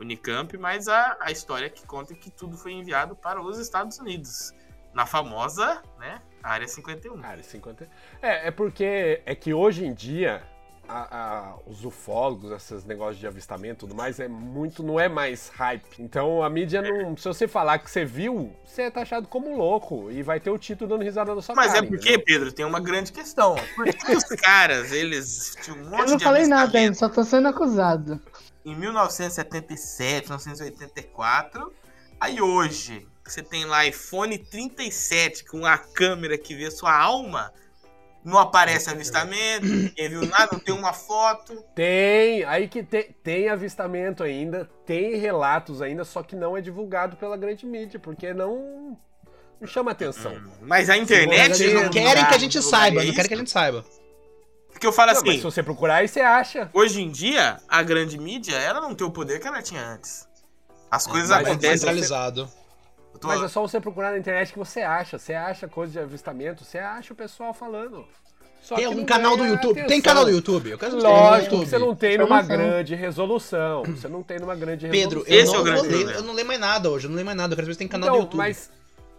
Speaker 1: Unicamp, mas a, a história que conta é que tudo foi enviado para os Estados Unidos. Na famosa, né, Área 51.
Speaker 3: Cara, 50... É, é porque é que hoje em dia a- a- os ufólogos, esses negócios de avistamento e tudo mais, é muito, não é mais hype. Então a mídia não. Se você falar que você viu, você é taxado como louco e vai ter o título dando risada na sua
Speaker 1: Mas
Speaker 3: cara.
Speaker 1: é porque, Pedro, tem uma grande questão. Por que os caras, eles tinham um monte
Speaker 4: Eu não
Speaker 1: de
Speaker 4: falei nada ainda, só tô sendo acusado.
Speaker 1: em 1977, 1984. Aí hoje, você tem lá iPhone 37 com a câmera que vê sua alma. Não aparece avistamento, ninguém viu nada, não tem uma foto.
Speaker 3: Tem, aí que tem, tem avistamento ainda, tem relatos ainda, só que não é divulgado pela grande mídia, porque não, não chama atenção.
Speaker 1: Mas a internet.
Speaker 3: Sim,
Speaker 2: Não querem que a gente saiba, não querem que a gente saiba.
Speaker 1: Porque eu falo
Speaker 3: Não, mas
Speaker 1: assim,
Speaker 3: se você procurar aí, você acha.
Speaker 1: hoje em dia, a grande mídia, ela não tem o poder que ela tinha antes. As coisas
Speaker 3: é
Speaker 1: acontecem.
Speaker 2: Centralizado.
Speaker 1: Eu tô-
Speaker 3: Mas é só você procurar na internet que você acha. Você acha coisa de avistamento, você acha o pessoal falando. Só
Speaker 2: Tem
Speaker 3: não
Speaker 2: canal do YouTube? Tem
Speaker 3: atenção.
Speaker 2: canal do YouTube? Eu quero tem
Speaker 3: Lógico,
Speaker 2: no
Speaker 3: que
Speaker 2: YouTube.
Speaker 3: você não tem numa grande resolução. Você não tem numa grande
Speaker 2: Pedro,
Speaker 3: resolução.
Speaker 2: eu
Speaker 1: Esse é o
Speaker 2: não,
Speaker 1: grande
Speaker 2: ler,
Speaker 1: problema.
Speaker 2: eu não leio mais nada hoje, eu não leio mais nada, eu quero saber se tem canal
Speaker 3: Então,
Speaker 2: do YouTube.
Speaker 3: mas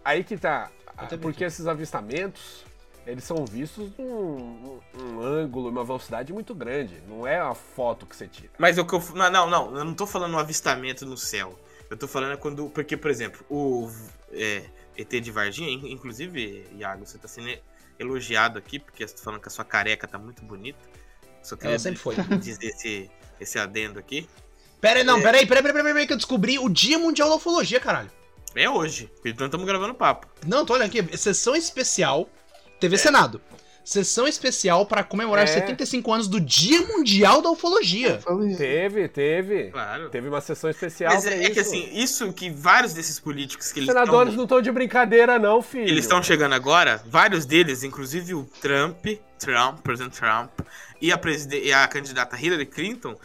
Speaker 3: aí que tá.
Speaker 2: Eu
Speaker 3: Porque esses avistamentos, eles são vistos num, num ângulo, uma velocidade muito grande. Não é a foto que você tira.
Speaker 1: Mas o que eu. Não, não, não, eu não tô falando um avistamento no céu. Eu tô falando é quando. Porque, por exemplo, o é, ET de Varginha, in- inclusive, Iago, você tá sendo elogiado aqui, porque você tá falando que a sua careca tá muito bonita. Só
Speaker 2: É, sempre foi.
Speaker 1: dizer esse, esse adendo aqui.
Speaker 2: Pera aí, não,
Speaker 1: É.
Speaker 2: pera aí, pera aí, pera aí, pera aí, que eu descobri o Dia Mundial da Ufologia, caralho.
Speaker 1: É hoje, então estamos gravando papo.
Speaker 2: Não, tô olhando aqui, sessão especial, TV Senado. Sessão especial pra comemorar
Speaker 3: É.
Speaker 2: 75 anos do Dia Mundial da Ufologia.
Speaker 3: Teve, teve.
Speaker 1: Claro.
Speaker 3: Teve uma sessão especial
Speaker 1: Mas é, é que assim, isso que vários desses políticos que
Speaker 3: Os
Speaker 1: eles
Speaker 3: senadores
Speaker 1: tão-
Speaker 3: não estão de brincadeira, não, filho.
Speaker 1: Eles estão chegando agora, vários deles, inclusive o Trump, Trump, presidente Trump, e a, preside- e a candidata Hillary Clinton,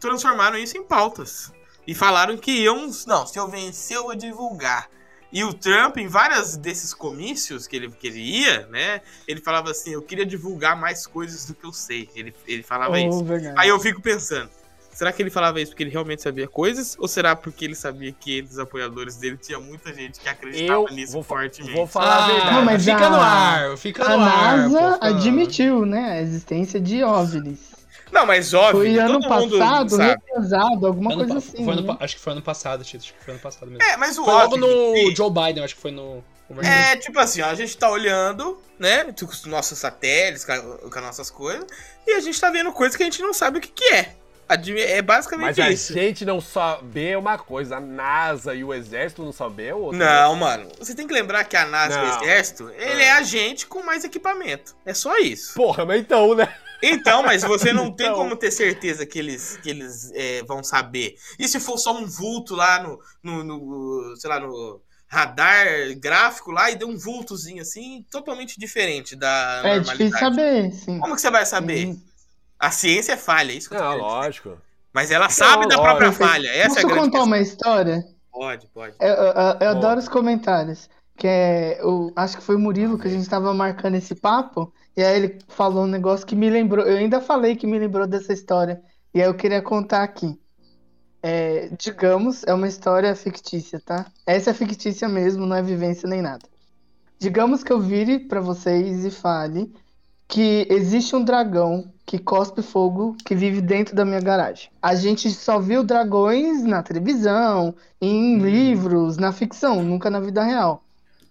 Speaker 1: transformaram isso em pautas. E falaram que iam. Não, se eu vencer, eu vou divulgar. E o Trump, em vários desses comícios que ele, que ele ia, né? Ele falava assim: eu queria divulgar mais coisas do que eu sei. Ele, ele falava
Speaker 4: Oh,
Speaker 1: isso.
Speaker 4: verdade.
Speaker 1: Aí eu fico pensando. Será que ele falava isso porque ele realmente sabia coisas? Ou será porque ele sabia que entre os apoiadores dele tinha muita gente que acreditava
Speaker 3: Eu
Speaker 1: nisso
Speaker 3: vou,
Speaker 1: fortemente?
Speaker 3: vou falar a verdade.
Speaker 4: Não, mas
Speaker 2: fica
Speaker 4: a-
Speaker 2: no ar, fica
Speaker 4: A
Speaker 2: no ar.
Speaker 4: NASA
Speaker 2: pô,
Speaker 4: admitiu, né, a existência de OVNIs.
Speaker 1: Não, mas óbvio,
Speaker 4: Foi ano passado, retrasado, alguma
Speaker 2: Ano
Speaker 4: coisa assim.
Speaker 2: foi ano
Speaker 4: né?
Speaker 2: acho que foi ano passado, Tito. Acho que foi ano passado mesmo.
Speaker 1: É, mas o
Speaker 2: Foi logo
Speaker 1: óbvio
Speaker 2: no
Speaker 1: que-
Speaker 2: Joe Biden, acho que foi no.
Speaker 1: É tipo assim, ó, a gente tá olhando, né, com os nossos satélites, com, a- com as nossas coisas, e a gente tá vendo coisas que a gente não sabe o que, que é. É basicamente
Speaker 3: Mas a
Speaker 1: isso.
Speaker 3: gente não saber é uma coisa, a NASA e o Exército não saber é outra.
Speaker 1: Não, mano. Você tem que lembrar que a NASA e
Speaker 3: Não.
Speaker 1: o Exército, ele é a gente com mais equipamento. É só isso.
Speaker 3: Porra, mas então, né?
Speaker 1: Então, mas você não tem
Speaker 3: Então.
Speaker 1: como ter certeza que eles, que eles é, vão saber. E se for só um vulto lá no, no, no, sei lá, no radar gráfico lá e deu um vultozinho assim, totalmente diferente da
Speaker 4: É
Speaker 1: normalidade.
Speaker 4: difícil saber, sim.
Speaker 1: Como que você vai saber?
Speaker 4: Hum.
Speaker 1: A ciência é falha, é isso que eu tô
Speaker 3: Não,
Speaker 1: dizer.
Speaker 3: lógico.
Speaker 1: Mas ela sabe da
Speaker 3: lógico.
Speaker 1: própria falha. Essa
Speaker 4: Posso
Speaker 1: é a grande
Speaker 4: contar
Speaker 1: questão.
Speaker 4: uma história?
Speaker 1: Pode, pode.
Speaker 4: Eu, eu- eu- eu
Speaker 3: Ó.
Speaker 4: adoro os comentários. Que é. O, acho que foi o Murilo que a gente tava marcando esse papo. E aí ele falou um negócio que me lembrou. Eu ainda falei que me lembrou dessa história. E aí eu queria contar aqui. É, digamos, é uma história fictícia, tá? Essa é fictícia mesmo, não é vivência nem nada. Digamos que eu vire pra vocês e fale que existe um dragão que cospe fogo que vive dentro da minha garagem. A gente só viu dragões na televisão, em livros, na ficção, nunca na vida real.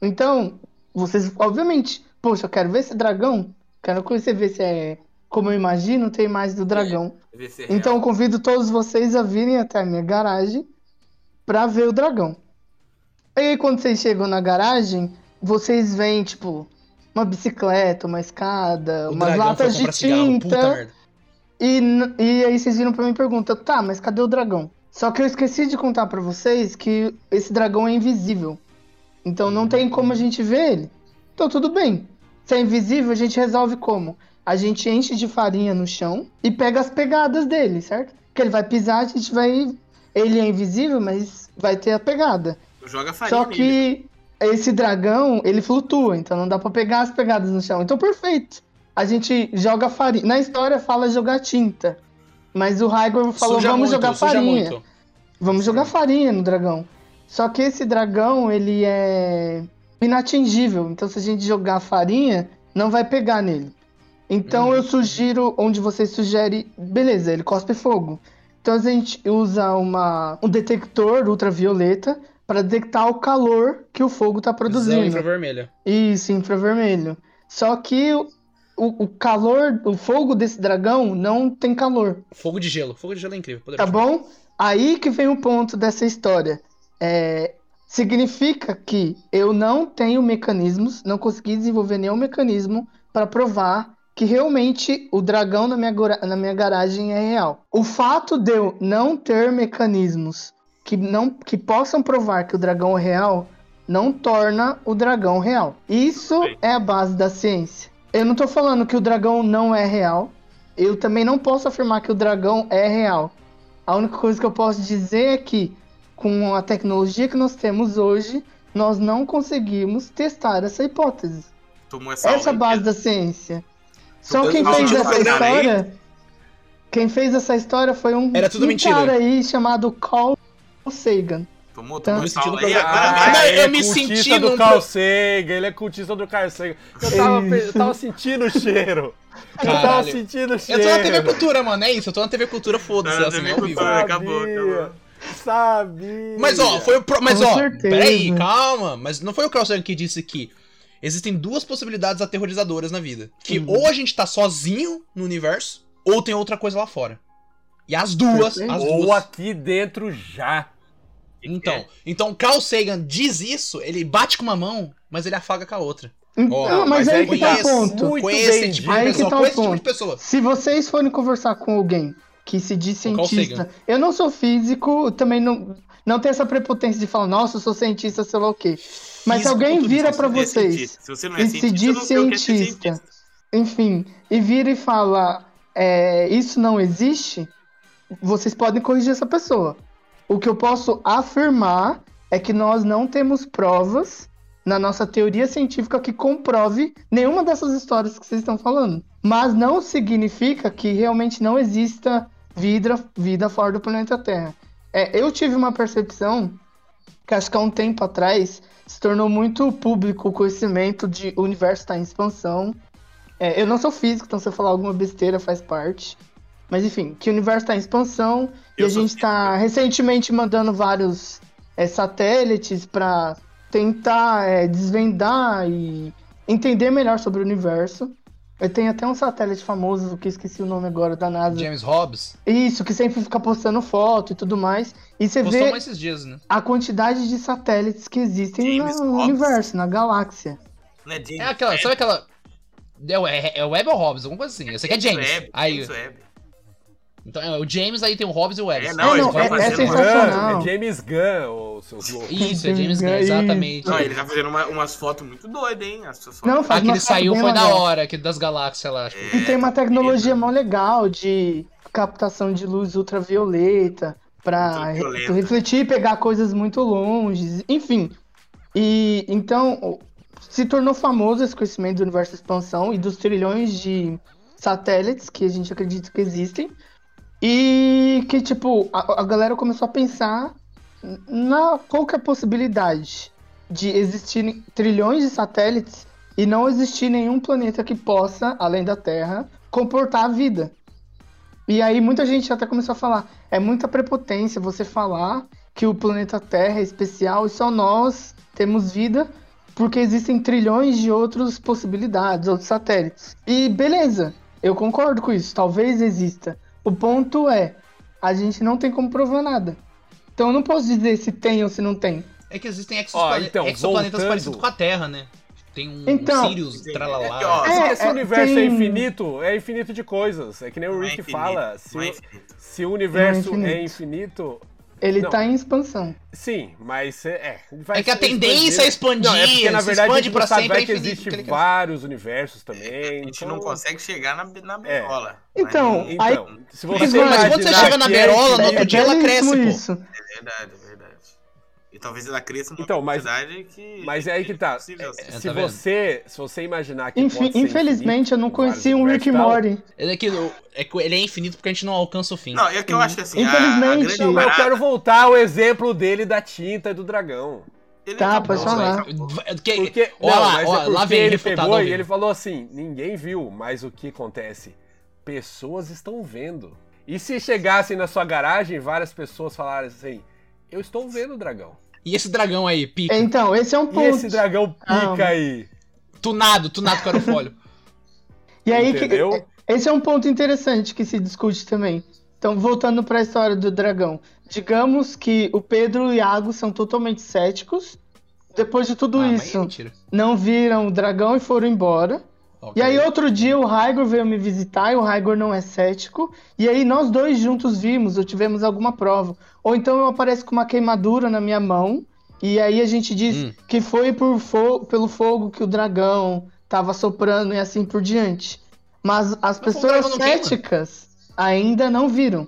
Speaker 4: Então, vocês, obviamente, poxa, eu quero ver esse dragão, quero conhecer, ver se é como eu imagino, tem mais do dragão.
Speaker 1: Vê é
Speaker 4: Então, eu convido todos vocês a virem até a minha garagem pra ver o dragão. E aí, quando vocês chegam na garagem, vocês veem, tipo, uma bicicleta, uma escada,
Speaker 2: O
Speaker 4: umas latas de tinta. E, e aí vocês viram pra mim e perguntam, tá, mas cadê o dragão? Só que eu esqueci de contar pra vocês que esse dragão é invisível. Então não tem como a gente ver ele. Então tudo bem. Se é invisível, a gente resolve como? A gente enche de farinha no chão e pega as pegadas dele, certo? Que ele vai pisar, a gente vai. Ele é invisível, mas vai ter a pegada.
Speaker 1: Joga farinha
Speaker 4: Só
Speaker 1: nele.
Speaker 4: que esse dragão, ele flutua, então não dá pra pegar as pegadas no chão. Então, perfeito. A gente joga farinha. Na história fala jogar tinta. Mas o Raigor falou,
Speaker 2: Suja
Speaker 4: vamos
Speaker 2: muito,
Speaker 4: jogar farinha.
Speaker 2: muito.
Speaker 4: Vamos jogar farinha no dragão. Só que esse dragão, ele é inatingível. Então, se a gente jogar farinha, não vai pegar nele. Então,
Speaker 2: Uhum.
Speaker 4: eu sugiro, onde você sugere, beleza, ele cospe fogo. Então, a gente usa uma, um detector ultravioleta para detectar o calor que o fogo está
Speaker 2: Visão
Speaker 4: produzindo.
Speaker 2: infravermelha.
Speaker 4: Isso, infravermelho. Só que o, o, calor, o fogo desse dragão não tem calor.
Speaker 2: Fogo de gelo. Fogo de gelo é incrível. Poderia
Speaker 4: Tá bom? Aí que vem o ponto dessa história. É, significa que eu não tenho mecanismos, não consegui desenvolver nenhum mecanismo para provar que realmente o dragão na minha, na minha garagem é real. O fato de eu não ter mecanismos que, não, que possam provar que o dragão é real não torna o dragão real. Isso é a base da ciência. Eu não tô falando que o dragão não é real. Eu também não posso afirmar que o dragão é real. A única coisa que eu posso dizer é que, com a tecnologia que nós temos hoje, nós não conseguimos testar essa hipótese.
Speaker 1: Tomou essa
Speaker 4: Essa é base da ciência. Só
Speaker 2: Então,
Speaker 4: quem
Speaker 2: eu
Speaker 4: fez essa história. Quem fez essa história foi um,
Speaker 2: Era tudo
Speaker 4: um
Speaker 2: mentira.
Speaker 4: cara aí chamado Carl Sagan.
Speaker 1: Tomou,
Speaker 4: Tá.
Speaker 1: tomou
Speaker 2: Me
Speaker 1: essa
Speaker 2: senti
Speaker 1: aula
Speaker 2: no
Speaker 1: aí.
Speaker 2: programa.
Speaker 1: Agora
Speaker 2: Ah,
Speaker 3: ele
Speaker 2: eu me senti
Speaker 3: do Carl Sagan, ele é cultista do Carl Sagan. Eu tava, eu tava sentindo o cheiro. Eu tava
Speaker 2: Caralho.
Speaker 3: sentindo o
Speaker 2: Eu
Speaker 3: cheiro.
Speaker 2: tô na TV Cultura, mano. É isso. Eu tô na TV Cultura, foda-se.
Speaker 1: Tá
Speaker 2: assim,
Speaker 1: TV. Cultura. Acabou, acabou.
Speaker 3: Sabia.
Speaker 2: Mas ó, foi o. Pro... Mas
Speaker 4: Com
Speaker 2: ó,
Speaker 4: certeza.
Speaker 2: peraí, calma. Mas não foi o Carl Sagan que disse que existem duas possibilidades aterrorizadoras na vida. Que
Speaker 4: Uhum.
Speaker 2: ou a gente tá sozinho no universo, ou tem outra coisa lá fora. E as duas, as
Speaker 3: Ou
Speaker 2: duas.
Speaker 3: aqui dentro já.
Speaker 2: Então, então Carl Sagan diz isso, ele bate com uma mão, mas ele afaga com a outra.
Speaker 4: Então,
Speaker 2: Ó,
Speaker 4: mas,
Speaker 3: mas
Speaker 4: aí
Speaker 3: é
Speaker 4: que tá o ponto.
Speaker 2: tipo de
Speaker 4: Aí que
Speaker 2: pessoa,
Speaker 4: tá
Speaker 2: com
Speaker 4: o
Speaker 2: esse tipo de
Speaker 4: ponto.
Speaker 2: pessoa.
Speaker 4: Se vocês forem conversar com alguém que se diz cientista, eu não sou físico, também não, não tenho essa prepotência de falar, nossa, eu sou cientista, sei lá o quê. Mas se
Speaker 2: Físico,
Speaker 4: alguém vira
Speaker 1: É
Speaker 4: vocês.
Speaker 1: Se você é
Speaker 4: e se diz
Speaker 1: é
Speaker 4: cientista,
Speaker 1: cientista.
Speaker 4: enfim, e vira e fala, é, isso não existe, vocês podem corrigir essa pessoa. O que eu posso afirmar é que nós não temos provas na nossa teoria científica que comprove nenhuma dessas histórias que vocês estão falando. Mas não significa que realmente não exista vida, vida fora do planeta Terra. É, eu tive uma percepção que acho que há um tempo atrás se tornou muito público o conhecimento de o universo estar em expansão. É, eu não sou físico, então se eu falar alguma besteira faz parte. Mas enfim, que o universo está em expansão e
Speaker 1: Eu
Speaker 4: a
Speaker 1: sou
Speaker 4: gente está recentemente mandando vários é, satélites para tentar é, desvendar e entender melhor sobre o universo. Eu tenho até um satélite famoso, que esqueci o nome agora, da NASA.
Speaker 2: James Hobbs.
Speaker 4: Isso, que sempre fica postando foto e tudo mais. E você
Speaker 2: Postou
Speaker 4: vê
Speaker 2: mais esses dias, né?
Speaker 4: a quantidade de satélites que existem
Speaker 1: James
Speaker 4: no
Speaker 1: Hobbs.
Speaker 4: universo, na galáxia.
Speaker 1: Né, James
Speaker 2: É aquela, sabe aquela. É o, é, é o Webb ou Hobbs? Alguma coisa assim. Esse aqui é James.
Speaker 1: Webb,
Speaker 2: Aí,
Speaker 1: James Webb.
Speaker 2: Então é o James, aí tem o Hobbs e o Webb.
Speaker 1: É, não,
Speaker 4: É, não, é- é sensacional.
Speaker 3: É James Gunn, ô seus loucos.
Speaker 2: Isso, é James Gunn,
Speaker 4: Isso.
Speaker 2: exatamente.
Speaker 1: Não, ele tá fazendo uma- umas fotos muito doidas, hein? As suas
Speaker 4: Não,
Speaker 1: fotos.
Speaker 4: faz
Speaker 2: Ah, que ele saiu foi da
Speaker 4: legal.
Speaker 2: hora, que das galáxias lá, acho que.
Speaker 4: E tem uma tecnologia mó legal de captação de luz ultravioleta pra re-
Speaker 1: Ultravioleta.
Speaker 4: refletir e pegar coisas muito longe, enfim. E então se tornou famoso esse conhecimento do universo de expansão e dos trilhões de satélites que a gente acredita que existem. E que, tipo, a, a galera começou a pensar na qual que a possibilidade de existirem trilhões de satélites e não existir nenhum planeta que possa, além da Terra, comportar a vida. E aí muita gente até começou a falar, é muita prepotência você falar que o planeta Terra é especial e só nós temos vida, porque existem trilhões de outras possibilidades, outros satélites. E beleza, eu concordo com isso, talvez exista. O ponto é, a gente não tem como provar nada. Então eu não posso dizer se tem ou se não tem.
Speaker 2: É que existem
Speaker 3: Ó,
Speaker 2: exoplane-
Speaker 3: então,
Speaker 2: exoplanetas
Speaker 3: voltando-
Speaker 2: parecidos com a Terra, né? Tem um,
Speaker 4: Então-
Speaker 2: um Sirius, tralalá.
Speaker 1: É ó,
Speaker 4: É,
Speaker 3: esse
Speaker 4: é,
Speaker 3: universo é
Speaker 4: tem-
Speaker 3: infinito, é infinito de coisas. É que nem o
Speaker 1: é
Speaker 3: Rick
Speaker 1: infinito,
Speaker 3: fala. Se,
Speaker 1: é
Speaker 3: se o universo
Speaker 4: é
Speaker 3: é
Speaker 4: infinito.
Speaker 3: infinito.
Speaker 4: Ele
Speaker 3: Não.
Speaker 4: tá em expansão.
Speaker 3: Sim, mas é. é, vai
Speaker 2: É que a tendência é expandir,
Speaker 3: Não, é porque na verdade a
Speaker 2: expande
Speaker 3: gente
Speaker 2: pra
Speaker 3: sabe
Speaker 2: sempre,
Speaker 3: vai
Speaker 2: é
Speaker 3: que
Speaker 2: infinito,
Speaker 3: existe
Speaker 2: que-
Speaker 3: vários universos também.
Speaker 1: A gente
Speaker 3: então-
Speaker 1: não consegue chegar na, na
Speaker 3: É.
Speaker 1: berola.
Speaker 4: Então,
Speaker 1: Mas,
Speaker 4: aí-
Speaker 3: Então, se você
Speaker 2: Mas, quando você chega na
Speaker 3: é
Speaker 2: berola, no
Speaker 3: infinito-
Speaker 2: outro dia ela cresce, pô.
Speaker 4: isso.
Speaker 1: É verdade, é verdade. E talvez ela cresça numa
Speaker 3: Então, mas-
Speaker 1: que.
Speaker 3: Mas é aí que tá.
Speaker 1: impossível.
Speaker 2: É,
Speaker 3: Se
Speaker 2: tá
Speaker 3: você, se você imaginar que
Speaker 4: Infi-
Speaker 3: pode ser
Speaker 4: infelizmente,
Speaker 3: infinito,
Speaker 4: eu não conhecia um Rick Morty.
Speaker 2: É que, o- é que ele é infinito porque a gente não alcança o fim.
Speaker 1: Não, é que eu acho assim. a- a,
Speaker 4: Infelizmente-
Speaker 3: Não, mas eu quero voltar ao exemplo dele da tinta e do dragão.
Speaker 1: ele
Speaker 4: Tá, pode falar.
Speaker 1: acabou.
Speaker 2: Que-
Speaker 3: Porque, não,
Speaker 2: lá,
Speaker 3: é
Speaker 2: lá vem
Speaker 3: ele pegou e ele falou assim, ninguém viu, mas o que acontece? Pessoas estão vendo. E se chegassem na sua garagem, várias pessoas falaram assim, eu estou vendo o dragão.
Speaker 2: E esse dragão aí, pica.
Speaker 4: Então, esse é um
Speaker 3: E
Speaker 4: ponto.
Speaker 3: esse dragão pica
Speaker 4: Ah.
Speaker 3: aí,
Speaker 2: Tunado, tunado com aerofólio.
Speaker 4: E aí, que-
Speaker 3: entendeu?
Speaker 4: esse é um ponto interessante que se discute também. Então, voltando para a história do dragão. Digamos que o Pedro e o Iago são totalmente céticos. Depois de tudo
Speaker 2: Ah,
Speaker 4: isso,
Speaker 2: é
Speaker 4: não viram o dragão e foram embora.
Speaker 2: Ok.
Speaker 4: E aí, outro dia, o Raigor veio me visitar e o Raigor não é cético. E aí, nós dois juntos vimos ou tivemos alguma prova. Ou então eu apareço com uma queimadura na minha mão. E aí a gente diz
Speaker 2: Hum.
Speaker 4: que foi por fo- pelo fogo que o dragão tava soprando e assim por diante. Mas as
Speaker 2: Mas
Speaker 4: pessoas
Speaker 2: não
Speaker 4: céticas ainda não viram.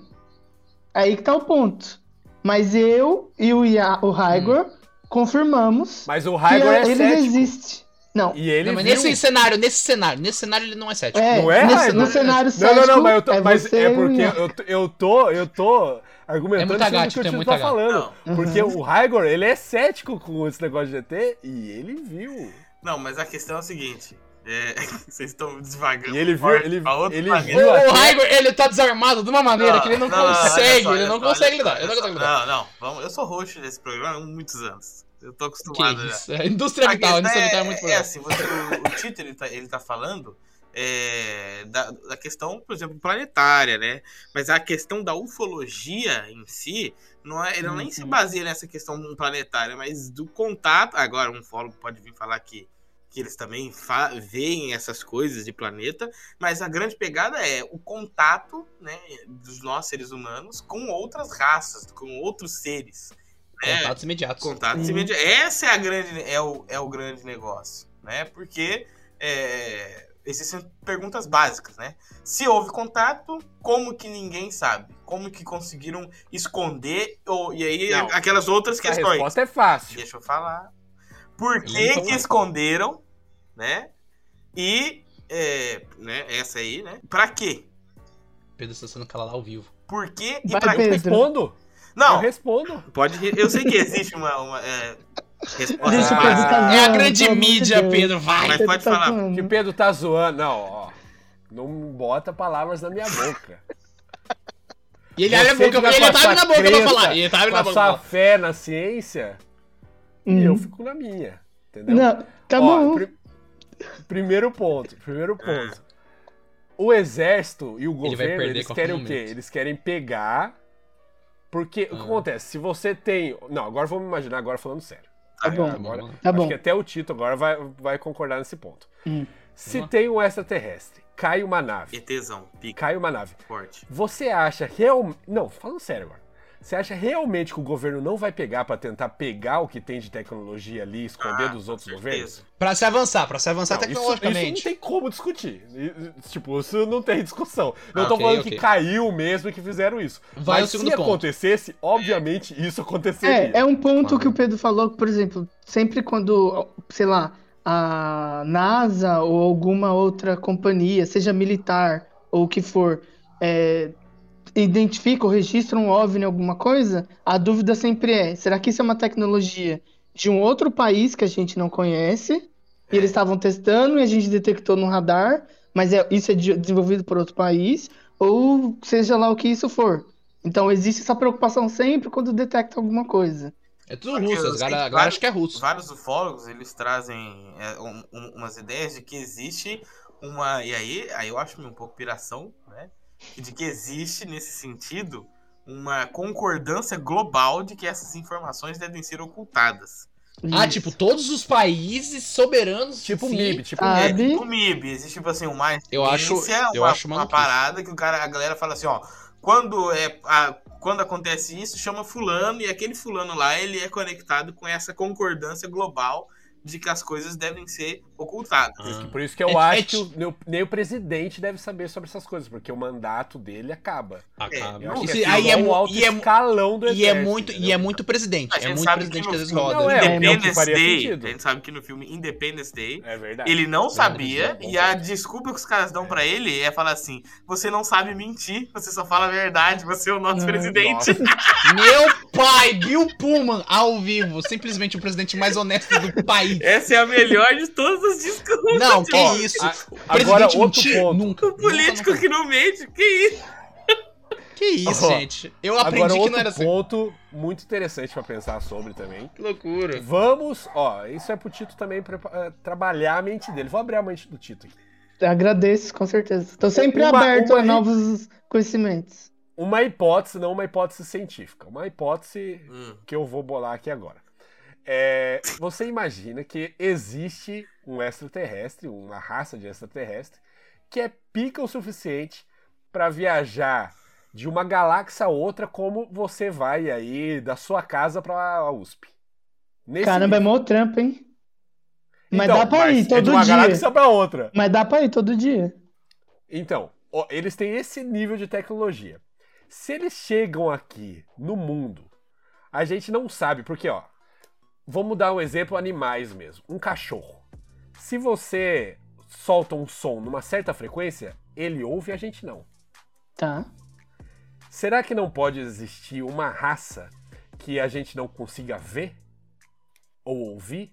Speaker 4: Aí que tá o ponto. Mas eu e o, Ia, o Raigor confirmamos
Speaker 3: Mas o
Speaker 4: que
Speaker 3: Raigor é
Speaker 4: ele
Speaker 3: cético.
Speaker 4: existe. Não,
Speaker 3: E ele
Speaker 2: Não, mas
Speaker 3: viu.
Speaker 2: nesse cenário, nesse cenário, nesse cenário ele não é cético.
Speaker 4: É,
Speaker 3: Não é,
Speaker 4: nesse-
Speaker 3: Raigor?
Speaker 4: no cenário
Speaker 3: Não,
Speaker 4: cético,
Speaker 3: não, não, mas, eu tô,
Speaker 4: é
Speaker 3: mas é porque eu, tô- eu tô, eu tô argumentando
Speaker 2: É muito
Speaker 3: que o Tito tá falando.
Speaker 4: Uhum.
Speaker 3: Porque o Raigor, ele é cético com esse negócio de GT e ele viu.
Speaker 1: Não, mas a questão é a seguinte. é, vocês estão devagando.
Speaker 3: E ele viu, ele, ele viu
Speaker 2: O Raigor, ele tá desarmado de uma maneira que ele não,
Speaker 1: olha
Speaker 2: consegue,
Speaker 1: só,
Speaker 2: ele não
Speaker 1: só,
Speaker 2: consegue lidar, não.
Speaker 1: Não, não, vamos, eu sou host desse programa há muitos anos. Eu tô
Speaker 2: Que
Speaker 1: acostumado já.
Speaker 2: isso? A indústria vital, a
Speaker 1: questão
Speaker 2: indústria vital é
Speaker 1: é,
Speaker 2: muito
Speaker 1: é
Speaker 2: programa.
Speaker 1: assim, você, o, o Tito ele tá, ele tá falando é, da, da questão, por exemplo, planetária, né? Mas a questão da ufologia em si, não é, ele nem se
Speaker 4: Uhum.
Speaker 1: baseia nessa questão planetária, mas do contato. Agora, um ufólogo pode vir falar que, que eles também veem essas coisas de planeta, mas a grande pegada é o contato né, dos nós seres humanos com outras raças, com outros seres. Né?
Speaker 2: Contatos imediatos.
Speaker 1: Contatos
Speaker 4: Sim.
Speaker 1: imediatos. Essa é a grande é o, é o grande negócio, né? Porque é, existem perguntas básicas, né? Se houve contato, como que ninguém sabe? Como que conseguiram esconder? Ou, e aí
Speaker 3: Não.
Speaker 1: aquelas outras
Speaker 3: A
Speaker 1: questões.
Speaker 3: resposta é fácil.
Speaker 1: Deixa eu falar. Por que, que esconderam, né? E é, né, essa aí, né? Pra quê?
Speaker 2: Pedro está sendo calado ao vivo.
Speaker 1: Por quê e
Speaker 4: Vai,
Speaker 1: pra quê?
Speaker 4: Pedro.
Speaker 3: Respondo. Eu
Speaker 1: Não,
Speaker 3: respondo.
Speaker 1: pode. Eu sei que existe uma, uma é, resposta
Speaker 4: Deixa o
Speaker 3: Ah,
Speaker 4: tá
Speaker 2: É a grande mídia,
Speaker 4: Deus.
Speaker 2: Pedro, vai!
Speaker 1: Mas
Speaker 4: Pedro
Speaker 1: pode
Speaker 4: tá
Speaker 1: falar.
Speaker 4: zoando.
Speaker 3: Que o Pedro tá zoando. Não, ó. Não bota palavras na minha boca.
Speaker 2: E ele abre a boca, ele tá abrindo a boca pra
Speaker 3: crença,
Speaker 2: falar. Ele tá abrindo
Speaker 3: Com
Speaker 2: a
Speaker 3: a
Speaker 2: boca pra falar.
Speaker 3: fé na ciência, e
Speaker 4: Uhum.
Speaker 3: eu fico na minha. Entendeu?
Speaker 4: Não, tá
Speaker 3: Ó,
Speaker 4: bom.
Speaker 3: pri- primeiro ponto, primeiro ponto. O exército e o governo, eles querem o quê?
Speaker 2: momento.
Speaker 3: Eles querem pegar. Porque o que
Speaker 2: Ah.
Speaker 3: acontece? Se você tem. Não, agora vamos imaginar, agora falando sério.
Speaker 4: Tá bom.
Speaker 3: Agora,
Speaker 4: Tá
Speaker 3: acho
Speaker 4: bom.
Speaker 3: que até o Tito agora vai, vai concordar nesse ponto.
Speaker 4: Hum.
Speaker 3: Se tem um extraterrestre, cai uma nave.
Speaker 1: ETzão, pica,
Speaker 3: Cai uma nave.
Speaker 1: forte.
Speaker 3: Você acha realmente. Não, falando sério agora. Você acha realmente que o governo não vai pegar pra tentar pegar o que tem de tecnologia ali, esconder
Speaker 1: Ah,
Speaker 3: dos outros
Speaker 1: certeza.
Speaker 3: governos?
Speaker 2: Pra se avançar, pra se avançar
Speaker 3: Não, isso, isso
Speaker 2: tecnologicamente.
Speaker 3: não tem como discutir. Tipo, isso não tem discussão. Não
Speaker 2: Ah,
Speaker 3: tô
Speaker 2: ok,
Speaker 3: falando
Speaker 2: ok.
Speaker 3: que caiu mesmo e que fizeram isso.
Speaker 2: Vai
Speaker 3: Mas se
Speaker 2: ponto.
Speaker 3: acontecesse, obviamente isso aconteceria.
Speaker 4: É, é um ponto
Speaker 2: Claro.
Speaker 4: que o Pedro falou, que, por exemplo, sempre quando, sei lá, a NASA ou alguma outra companhia, seja militar ou o que for, é, identifica ou registra um OVNI, alguma coisa, a dúvida sempre é: será que isso é uma tecnologia de um outro país que a gente não conhece? E eles estavam testando e a gente detectou no radar, mas é- isso é de- desenvolvido por outro país, ou seja lá o que isso for. Então existe essa preocupação sempre quando detecta alguma coisa.
Speaker 2: É tudo
Speaker 1: Porque
Speaker 2: russo,
Speaker 1: sei
Speaker 2: galera,
Speaker 1: que
Speaker 2: a galera
Speaker 1: vários-
Speaker 2: acha que é russo.
Speaker 1: Vários ufólogos, eles trazem é, um- um- umas ideias de que existe uma... E aí, aí eu acho um pouco piração, né? De que existe, nesse sentido, uma concordância global de que essas informações devem ser ocultadas.
Speaker 2: Ah,
Speaker 4: Isso.
Speaker 2: tipo, todos os países soberanos.
Speaker 3: Tipo
Speaker 2: sim.
Speaker 3: MIB, tipo
Speaker 4: Ah,
Speaker 3: MIB.
Speaker 4: Sabe?
Speaker 1: O MIB, existe tipo assim, uma
Speaker 2: Eu acho- eu
Speaker 1: uma,
Speaker 2: acho
Speaker 1: uma parada que o cara, a galera fala assim, ó, quando é a- quando acontece isso, chama fulano e aquele fulano lá, ele é conectado com essa concordância global de que as coisas devem ser ocultadas.
Speaker 2: Ah.
Speaker 3: Por isso que eu
Speaker 2: É-
Speaker 3: acho
Speaker 2: é
Speaker 3: que o- nem o- nem o presidente deve saber sobre essas coisas, porque o mandato dele acaba.
Speaker 2: Acaba.
Speaker 3: Acho
Speaker 2: Isso-
Speaker 3: que
Speaker 2: aí é,
Speaker 3: o alto
Speaker 2: e é,
Speaker 3: escalão do
Speaker 2: e é
Speaker 3: exército,
Speaker 2: muito, e é muito presidente.
Speaker 1: A
Speaker 2: É
Speaker 1: gente
Speaker 2: muito
Speaker 1: sabe
Speaker 2: presidente
Speaker 1: que
Speaker 2: que
Speaker 1: no
Speaker 2: às vezes
Speaker 1: filme
Speaker 2: roda.
Speaker 3: Não, é, o que
Speaker 1: Independence Day,
Speaker 3: sentido.
Speaker 1: a gente sabe que no filme Independence Day,
Speaker 3: É verdade.
Speaker 1: ele não sabia
Speaker 2: é
Speaker 1: e a desculpa que os caras dão pra ele é falar assim, você não sabe mentir, você só fala a verdade, você é o nosso presidente.
Speaker 2: Meu pai, Bill Pullman, ao vivo. Simplesmente o presidente mais honesto do país.
Speaker 1: Essa é a melhor de todos os discos.
Speaker 2: Não, que
Speaker 3: Ó,
Speaker 2: isso.
Speaker 3: a- agora, outro
Speaker 2: mentir,
Speaker 3: ponto.
Speaker 2: Nunca.
Speaker 1: O político
Speaker 2: nunca,
Speaker 1: que não mente, que isso?
Speaker 2: Que isso,
Speaker 3: Ó,
Speaker 2: gente. Eu aprendi
Speaker 3: Agora,
Speaker 2: que não era assim.
Speaker 3: ponto muito interessante pra pensar sobre também.
Speaker 2: Que loucura.
Speaker 3: Vamos, ó, isso é pro Tito também prepa- eh, trabalhar a mente dele. Vou abrir a mente do Tito aqui.
Speaker 4: Agradeço, com certeza. Estou sempre
Speaker 3: Uma-
Speaker 4: aberto
Speaker 3: uma-
Speaker 4: a novos conhecimentos.
Speaker 3: Uma hipótese, não uma hipótese científica. Uma hipótese
Speaker 1: Hum,
Speaker 3: que eu vou bolar aqui agora. É, você imagina que existe um extraterrestre, uma raça de extraterrestre, que é pica o suficiente para viajar de uma galáxia a outra como você vai aí da sua casa para a USP. Nesse
Speaker 4: Caramba, é
Speaker 3: nível.
Speaker 4: mó trampo, hein? Mas
Speaker 3: Então,
Speaker 4: dá pra
Speaker 3: mas
Speaker 4: ir
Speaker 3: é de
Speaker 4: todo
Speaker 3: uma
Speaker 4: dia.
Speaker 3: galáxia para outra.
Speaker 4: Mas dá pra ir todo dia.
Speaker 3: Então, ó, eles têm esse nível de tecnologia. Se eles chegam aqui no mundo, a gente não sabe, porque, ó, vamos dar um exemplo animais mesmo. Um cachorro. Se você solta um som numa certa frequência, ele ouve e a gente não.
Speaker 4: Tá.
Speaker 3: Será que não pode existir uma raça que a gente não consiga ver ou ouvir?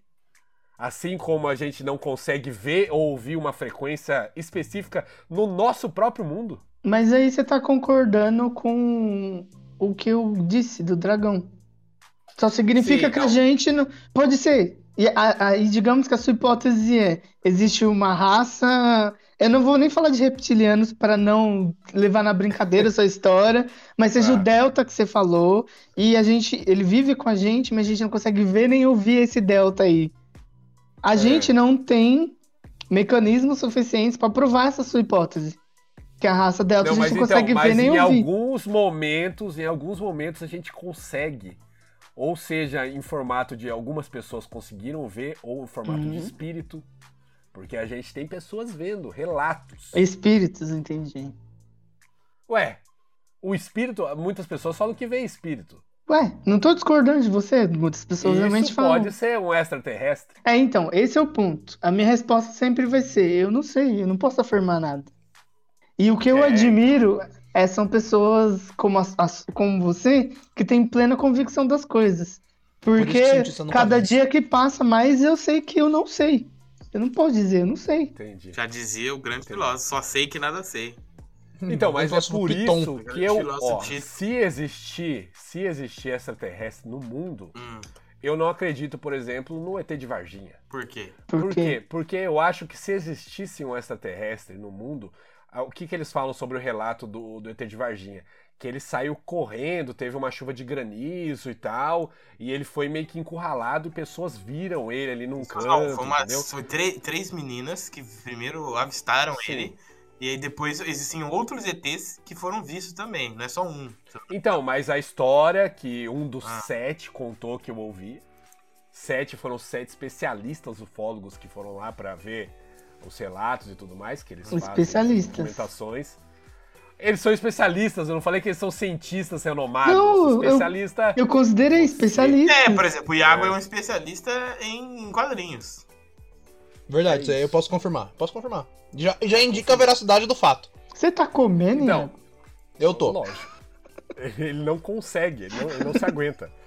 Speaker 3: Assim como a gente não consegue ver ou ouvir uma frequência específica no nosso próprio mundo?
Speaker 4: Mas aí você tá concordando com o que eu disse do dragão. Só significa
Speaker 3: Sim,
Speaker 4: que a
Speaker 3: não.
Speaker 4: gente não. Pode ser. E aí, digamos que a sua hipótese é: existe uma raça. Eu não vou nem falar de reptilianos para não levar na brincadeira essa história, mas seja o
Speaker 3: Tá.
Speaker 4: delta que você falou, e a gente. Ele vive com a gente, mas a gente não consegue ver nem ouvir esse delta aí. A
Speaker 3: É.
Speaker 4: gente não tem mecanismos suficientes para provar essa sua hipótese. Que a raça delta
Speaker 3: Não,
Speaker 4: a gente não
Speaker 3: então,
Speaker 4: consegue
Speaker 3: mas
Speaker 4: ver nem
Speaker 3: em
Speaker 4: ouvir.
Speaker 3: alguns momentos, em alguns momentos a gente consegue. Ou seja, em formato de algumas pessoas conseguiram ver, ou em formato de
Speaker 4: Uhum.
Speaker 3: espírito. Porque a gente tem pessoas vendo, relatos.
Speaker 4: Espíritos, entendi.
Speaker 3: Ué, o espírito, muitas pessoas falam que vê espírito.
Speaker 4: Ué, não tô discordando de você, muitas pessoas realmente
Speaker 3: Isso
Speaker 4: falam.
Speaker 3: pode ser um extraterrestre.
Speaker 4: É, então, esse é o ponto. A minha resposta sempre vai ser: eu não sei, eu não posso afirmar nada. E o que eu
Speaker 3: É.
Speaker 4: admiro é, são pessoas como, as- as- como você que tem plena convicção das coisas.
Speaker 2: Por
Speaker 4: Porque
Speaker 2: nunca
Speaker 4: cada dia que passa mais eu sei que eu não sei. Eu não posso dizer, eu não sei.
Speaker 3: Entendi.
Speaker 1: Já dizia o grande filósofo, só sei que nada sei.
Speaker 3: Então, mas é por
Speaker 2: Piton.
Speaker 3: isso que eu, ó, se existir, se existir extraterrestre no mundo,
Speaker 1: Hum,
Speaker 3: Eu não acredito, por exemplo, no ET de Varginha.
Speaker 1: Por quê?
Speaker 4: Por,
Speaker 3: Por
Speaker 4: quê?
Speaker 3: quê? Porque eu acho que se existisse um extraterrestre no mundo, o que, que eles falam sobre o relato do, do ET de Varginha? Que ele saiu correndo, teve uma chuva de granizo e tal, e ele foi meio que encurralado e pessoas viram ele ali num canto,
Speaker 1: Não, foi, uma, foi três- meninas que primeiro avistaram
Speaker 3: Sim.
Speaker 1: ele. E aí depois existem outros ETs que foram vistos também, não é só um.
Speaker 3: Então, mas a história que um dos
Speaker 1: Ah.
Speaker 3: sete contou que eu ouvi, sete foram sete especialistas ufólogos que foram lá pra ver os relatos e tudo mais, que eles fazem
Speaker 4: Especialistas.
Speaker 3: documentações. Eles são especialistas, eu não falei que eles são cientistas renomados.
Speaker 4: Não, eu-
Speaker 3: especialista.
Speaker 4: Eu considerei especialista.
Speaker 1: É, por exemplo, o Iago é, um especialista em quadrinhos.
Speaker 2: Verdade,
Speaker 3: É
Speaker 2: isso aí eu posso confirmar. Posso confirmar. Já, já indica a veracidade do fato.
Speaker 4: Você tá comendo,
Speaker 3: Então,
Speaker 4: Iago?
Speaker 2: Eu tô.
Speaker 3: Lógico. Ele não consegue, ele não, ele não se aguenta.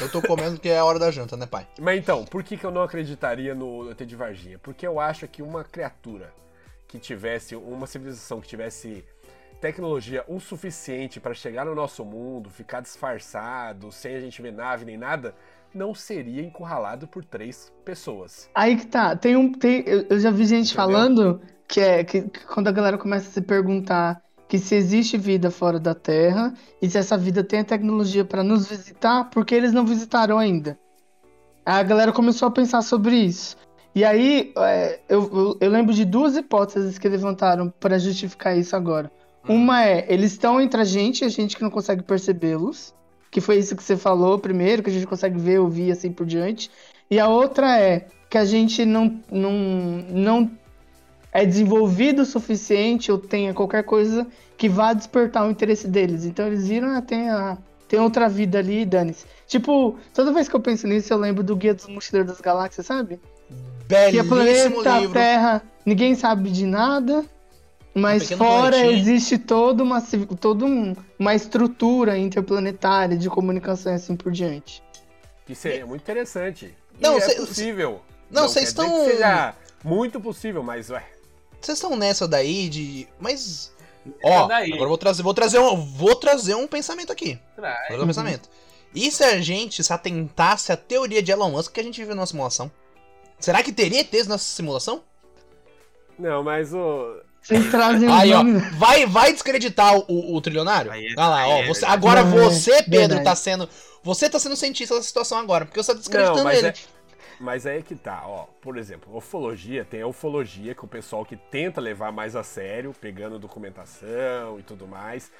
Speaker 2: Eu tô comendo que é a hora da janta, né, pai?
Speaker 3: Mas então, por que, que eu não acreditaria no ET de Varginha? Porque eu acho que uma criatura que tivesse, uma civilização que tivesse tecnologia o suficiente para chegar no nosso mundo, ficar disfarçado, sem a gente ver nave nem nada, não seria encurralado por três pessoas.
Speaker 4: Aí que tá. Tem um. Tem, eu, já vi gente
Speaker 3: Entendeu?
Speaker 4: falando que é que, que quando a galera começa a se perguntar que se existe vida fora da Terra e se essa vida tem a tecnologia pra nos visitar, porque eles não visitaram ainda. A galera começou a pensar sobre isso. E aí é, eu, eu, lembro de duas hipóteses que levantaram pra justificar isso agora. Uma é, eles estão entre a gente, a gente que não consegue percebê-los. Que foi isso que você falou primeiro, que a gente consegue ver, ouvir assim por diante. E a outra é que a gente não, não, não é desenvolvido o suficiente ou tenha qualquer coisa que vá despertar o interesse deles. Então eles viram, ah, tem, a, tem outra vida ali, dane-se. Tipo, toda vez que eu penso nisso, eu lembro do Guia dos Mochileiros das Galáxias, sabe? Que é
Speaker 2: Belíssimo
Speaker 4: planeta,
Speaker 2: livro.
Speaker 4: Terra, ninguém sabe de nada. Mas
Speaker 2: Um pequeno
Speaker 4: fora
Speaker 2: planetinha.
Speaker 4: existe toda uma, toda um- uma estrutura interplanetária de comunicação e assim por diante.
Speaker 3: Que seria muito interessante. E
Speaker 2: Não,
Speaker 3: é
Speaker 2: cê-
Speaker 3: possível.
Speaker 2: Não, vocês estão-
Speaker 3: seja muito possível, mas ué.
Speaker 2: Vocês estão nessa daí de. Mas. Ó,
Speaker 1: daí.
Speaker 2: agora eu vou trazer, vou trazer um, vou trazer um pensamento aqui. Vou trazer um pensamento. E se a gente se atentasse à teoria de Elon Musk que a gente vive numa simulação? Será que teria ETs nessa simulação?
Speaker 3: Não, mas o.
Speaker 4: Vocês trazem
Speaker 2: Aí, ó, vai, vai descreditar o, o trilionário?
Speaker 1: Aí é-
Speaker 2: Olha lá,
Speaker 1: aí
Speaker 2: ó.
Speaker 1: é
Speaker 2: Você,
Speaker 1: verdade.
Speaker 2: agora
Speaker 4: é
Speaker 2: você, Pedro,
Speaker 4: verdade.
Speaker 2: tá sendo. Você tá sendo cientista dessa situação agora, porque você tá descreditando
Speaker 3: Não, mas
Speaker 2: ele.
Speaker 3: é, mas aí é que tá, ó. Por exemplo, ufologia, tem a ufologia, que é o pessoal que tenta levar mais a sério, pegando documentação e tudo mais.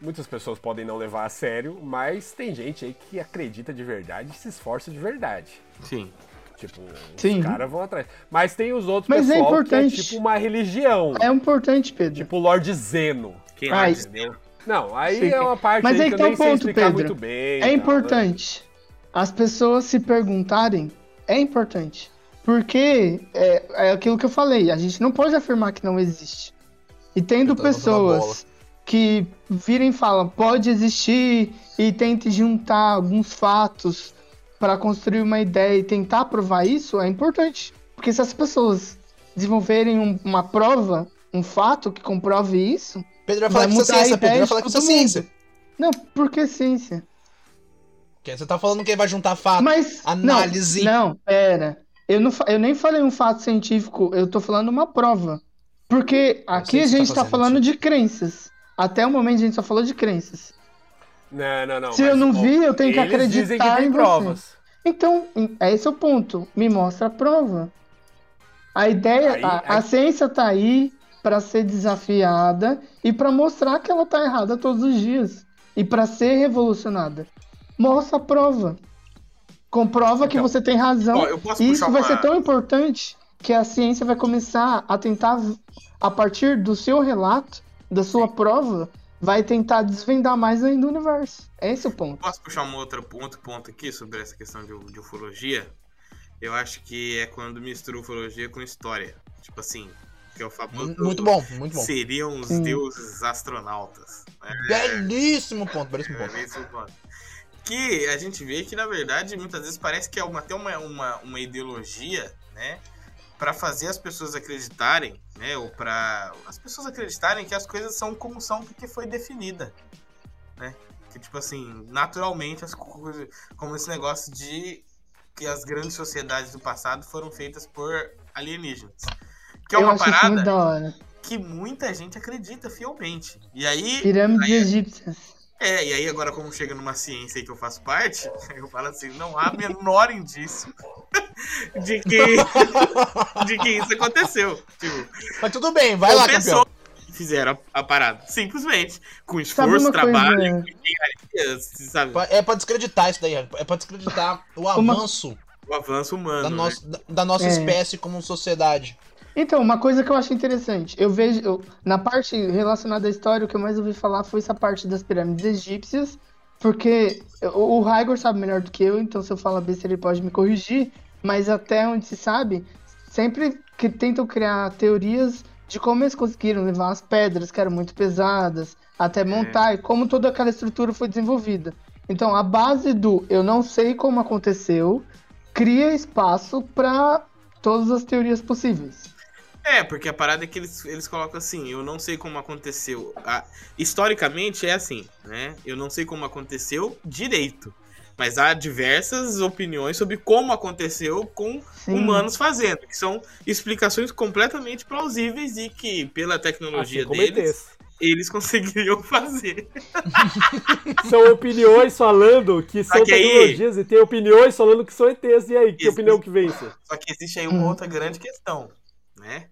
Speaker 3: Muitas pessoas podem não levar a sério, mas tem gente aí que acredita de verdade e se esforça de verdade.
Speaker 1: Sim.
Speaker 3: Tipo,
Speaker 4: Sim.
Speaker 3: os caras vão atrás. Mas tem os outros
Speaker 4: Mas é
Speaker 3: pessoal
Speaker 4: importante.
Speaker 3: que é tipo uma religião.
Speaker 4: É importante, Pedro.
Speaker 3: Tipo Lord Zeno.
Speaker 1: Quem
Speaker 4: Ai.
Speaker 1: mais?
Speaker 3: Entendeu? Não, aí
Speaker 4: Sim.
Speaker 3: é uma parte
Speaker 4: Mas
Speaker 3: aí que
Speaker 4: que
Speaker 3: eu
Speaker 4: tá
Speaker 3: nem
Speaker 4: o
Speaker 3: sei
Speaker 4: ponto,
Speaker 3: explicar
Speaker 4: Pedro.
Speaker 3: muito bem.
Speaker 4: É
Speaker 3: tal,
Speaker 4: importante as pessoas se perguntarem. É importante. Porque é, é aquilo que eu falei, a gente não pode afirmar que não existe. E tendo pessoas que virem e falam, pode existir, e tentem juntar alguns fatos para construir uma ideia e tentar provar isso, é importante. Porque se as pessoas desenvolverem um- uma prova, um fato que comprove isso,
Speaker 2: Pedro vai falar
Speaker 4: vai
Speaker 2: que isso é ciência, Pedro vai falar que isso é ciência.
Speaker 4: não, por que ciência?
Speaker 2: Porque você tá falando que vai juntar fato.
Speaker 4: Mas
Speaker 2: análise.
Speaker 4: Não, não pera. Eu, não, eu nem falei um fato científico, eu tô falando uma prova. Porque aqui a
Speaker 2: você
Speaker 4: gente
Speaker 2: tá
Speaker 4: tá falando de crenças. Até o momento a gente só falou de crenças.
Speaker 3: Não, não, não.
Speaker 4: Se
Speaker 3: mas,
Speaker 4: eu não vi, eu tenho que acreditar
Speaker 3: dizem que tem
Speaker 4: em você.
Speaker 3: provas.
Speaker 4: Então, em- é esse o ponto. Me mostra a prova. A ideia,
Speaker 3: Aí-
Speaker 4: a, a
Speaker 3: aí-
Speaker 4: ciência tá aí para ser desafiada e para mostrar que ela tá errada todos os dias e para ser revolucionada. Mostra a prova. Comprova que
Speaker 3: Então,
Speaker 4: você tem razão.
Speaker 1: ó,
Speaker 4: E isso vai
Speaker 1: uma-
Speaker 4: ser tão importante que a ciência vai começar a tentar, a partir do seu relato, da sua prova, vai tentar desvendar mais ainda o universo. Esse é o ponto.
Speaker 1: Posso puxar um outro, um outro ponto aqui sobre essa questão de, de ufologia? Eu acho que é quando mistura ufologia com história. Tipo assim, que é o famoso.
Speaker 2: Muito bom, muito bom.
Speaker 1: Seriam os
Speaker 4: Sim.
Speaker 1: deuses astronautas.
Speaker 2: Belíssimo ponto, belíssimo ponto.
Speaker 1: É, esse é o ponto. Que a gente vê que, na verdade, muitas vezes parece que é uma, até uma, uma, uma ideologia, né? Pra fazer as pessoas acreditarem, né? Ou pra as pessoas acreditarem que as coisas são como são porque foi definida, né? Que, tipo assim, naturalmente as coisas. Como esse negócio de que as grandes sociedades do passado foram feitas por alienígenas. Que é uma parada que muita gente acredita fielmente. E aí.
Speaker 4: Pirâmides
Speaker 1: aí-
Speaker 4: egípcias.
Speaker 1: É, e aí agora como chega numa ciência aí que eu faço parte, eu falo assim, não há menor indício de que, de que isso aconteceu. Tipo,
Speaker 2: Mas tudo bem, vai lá, campeão.
Speaker 1: fizeram a, a parada, simplesmente, com esforço,
Speaker 4: uma
Speaker 1: trabalho,
Speaker 4: coisa?
Speaker 1: sabe?
Speaker 2: É pra descreditar isso daí, é pra descreditar o
Speaker 4: Uma-
Speaker 2: avanço
Speaker 1: O avanço humano.
Speaker 2: da,
Speaker 1: né?
Speaker 2: nossa, da, da nossa
Speaker 4: É.
Speaker 2: espécie como sociedade.
Speaker 4: Então, uma coisa que eu acho interessante, eu vejo, eu- na parte relacionada à história, o que eu mais ouvi falar foi essa parte das pirâmides egípcias, porque o, o Raigor sabe melhor do que eu, então se eu falar besteira ele pode me corrigir, mas até onde se sabe, sempre que tentam criar teorias de como eles conseguiram levar as pedras que eram muito pesadas, até montar, e como toda aquela estrutura foi desenvolvida. Então, a base do eu não sei como aconteceu, cria espaço para todas as teorias possíveis.
Speaker 1: É, porque a parada é que eles, eles colocam assim, eu não sei como aconteceu. Ah, historicamente é assim, né? Eu não sei como aconteceu direito. Mas há diversas opiniões sobre como aconteceu com
Speaker 4: Sim.
Speaker 1: humanos fazendo, que são explicações completamente plausíveis e que, pela tecnologia
Speaker 3: Assim
Speaker 1: deles, eles conseguiriam fazer.
Speaker 3: São opiniões falando que são
Speaker 1: que aí-
Speaker 3: tecnologias e tem opiniões falando que são ETs. E aí, que
Speaker 1: Isso.
Speaker 3: opinião que vence?
Speaker 1: Só que existe aí uma outra grande questão, né?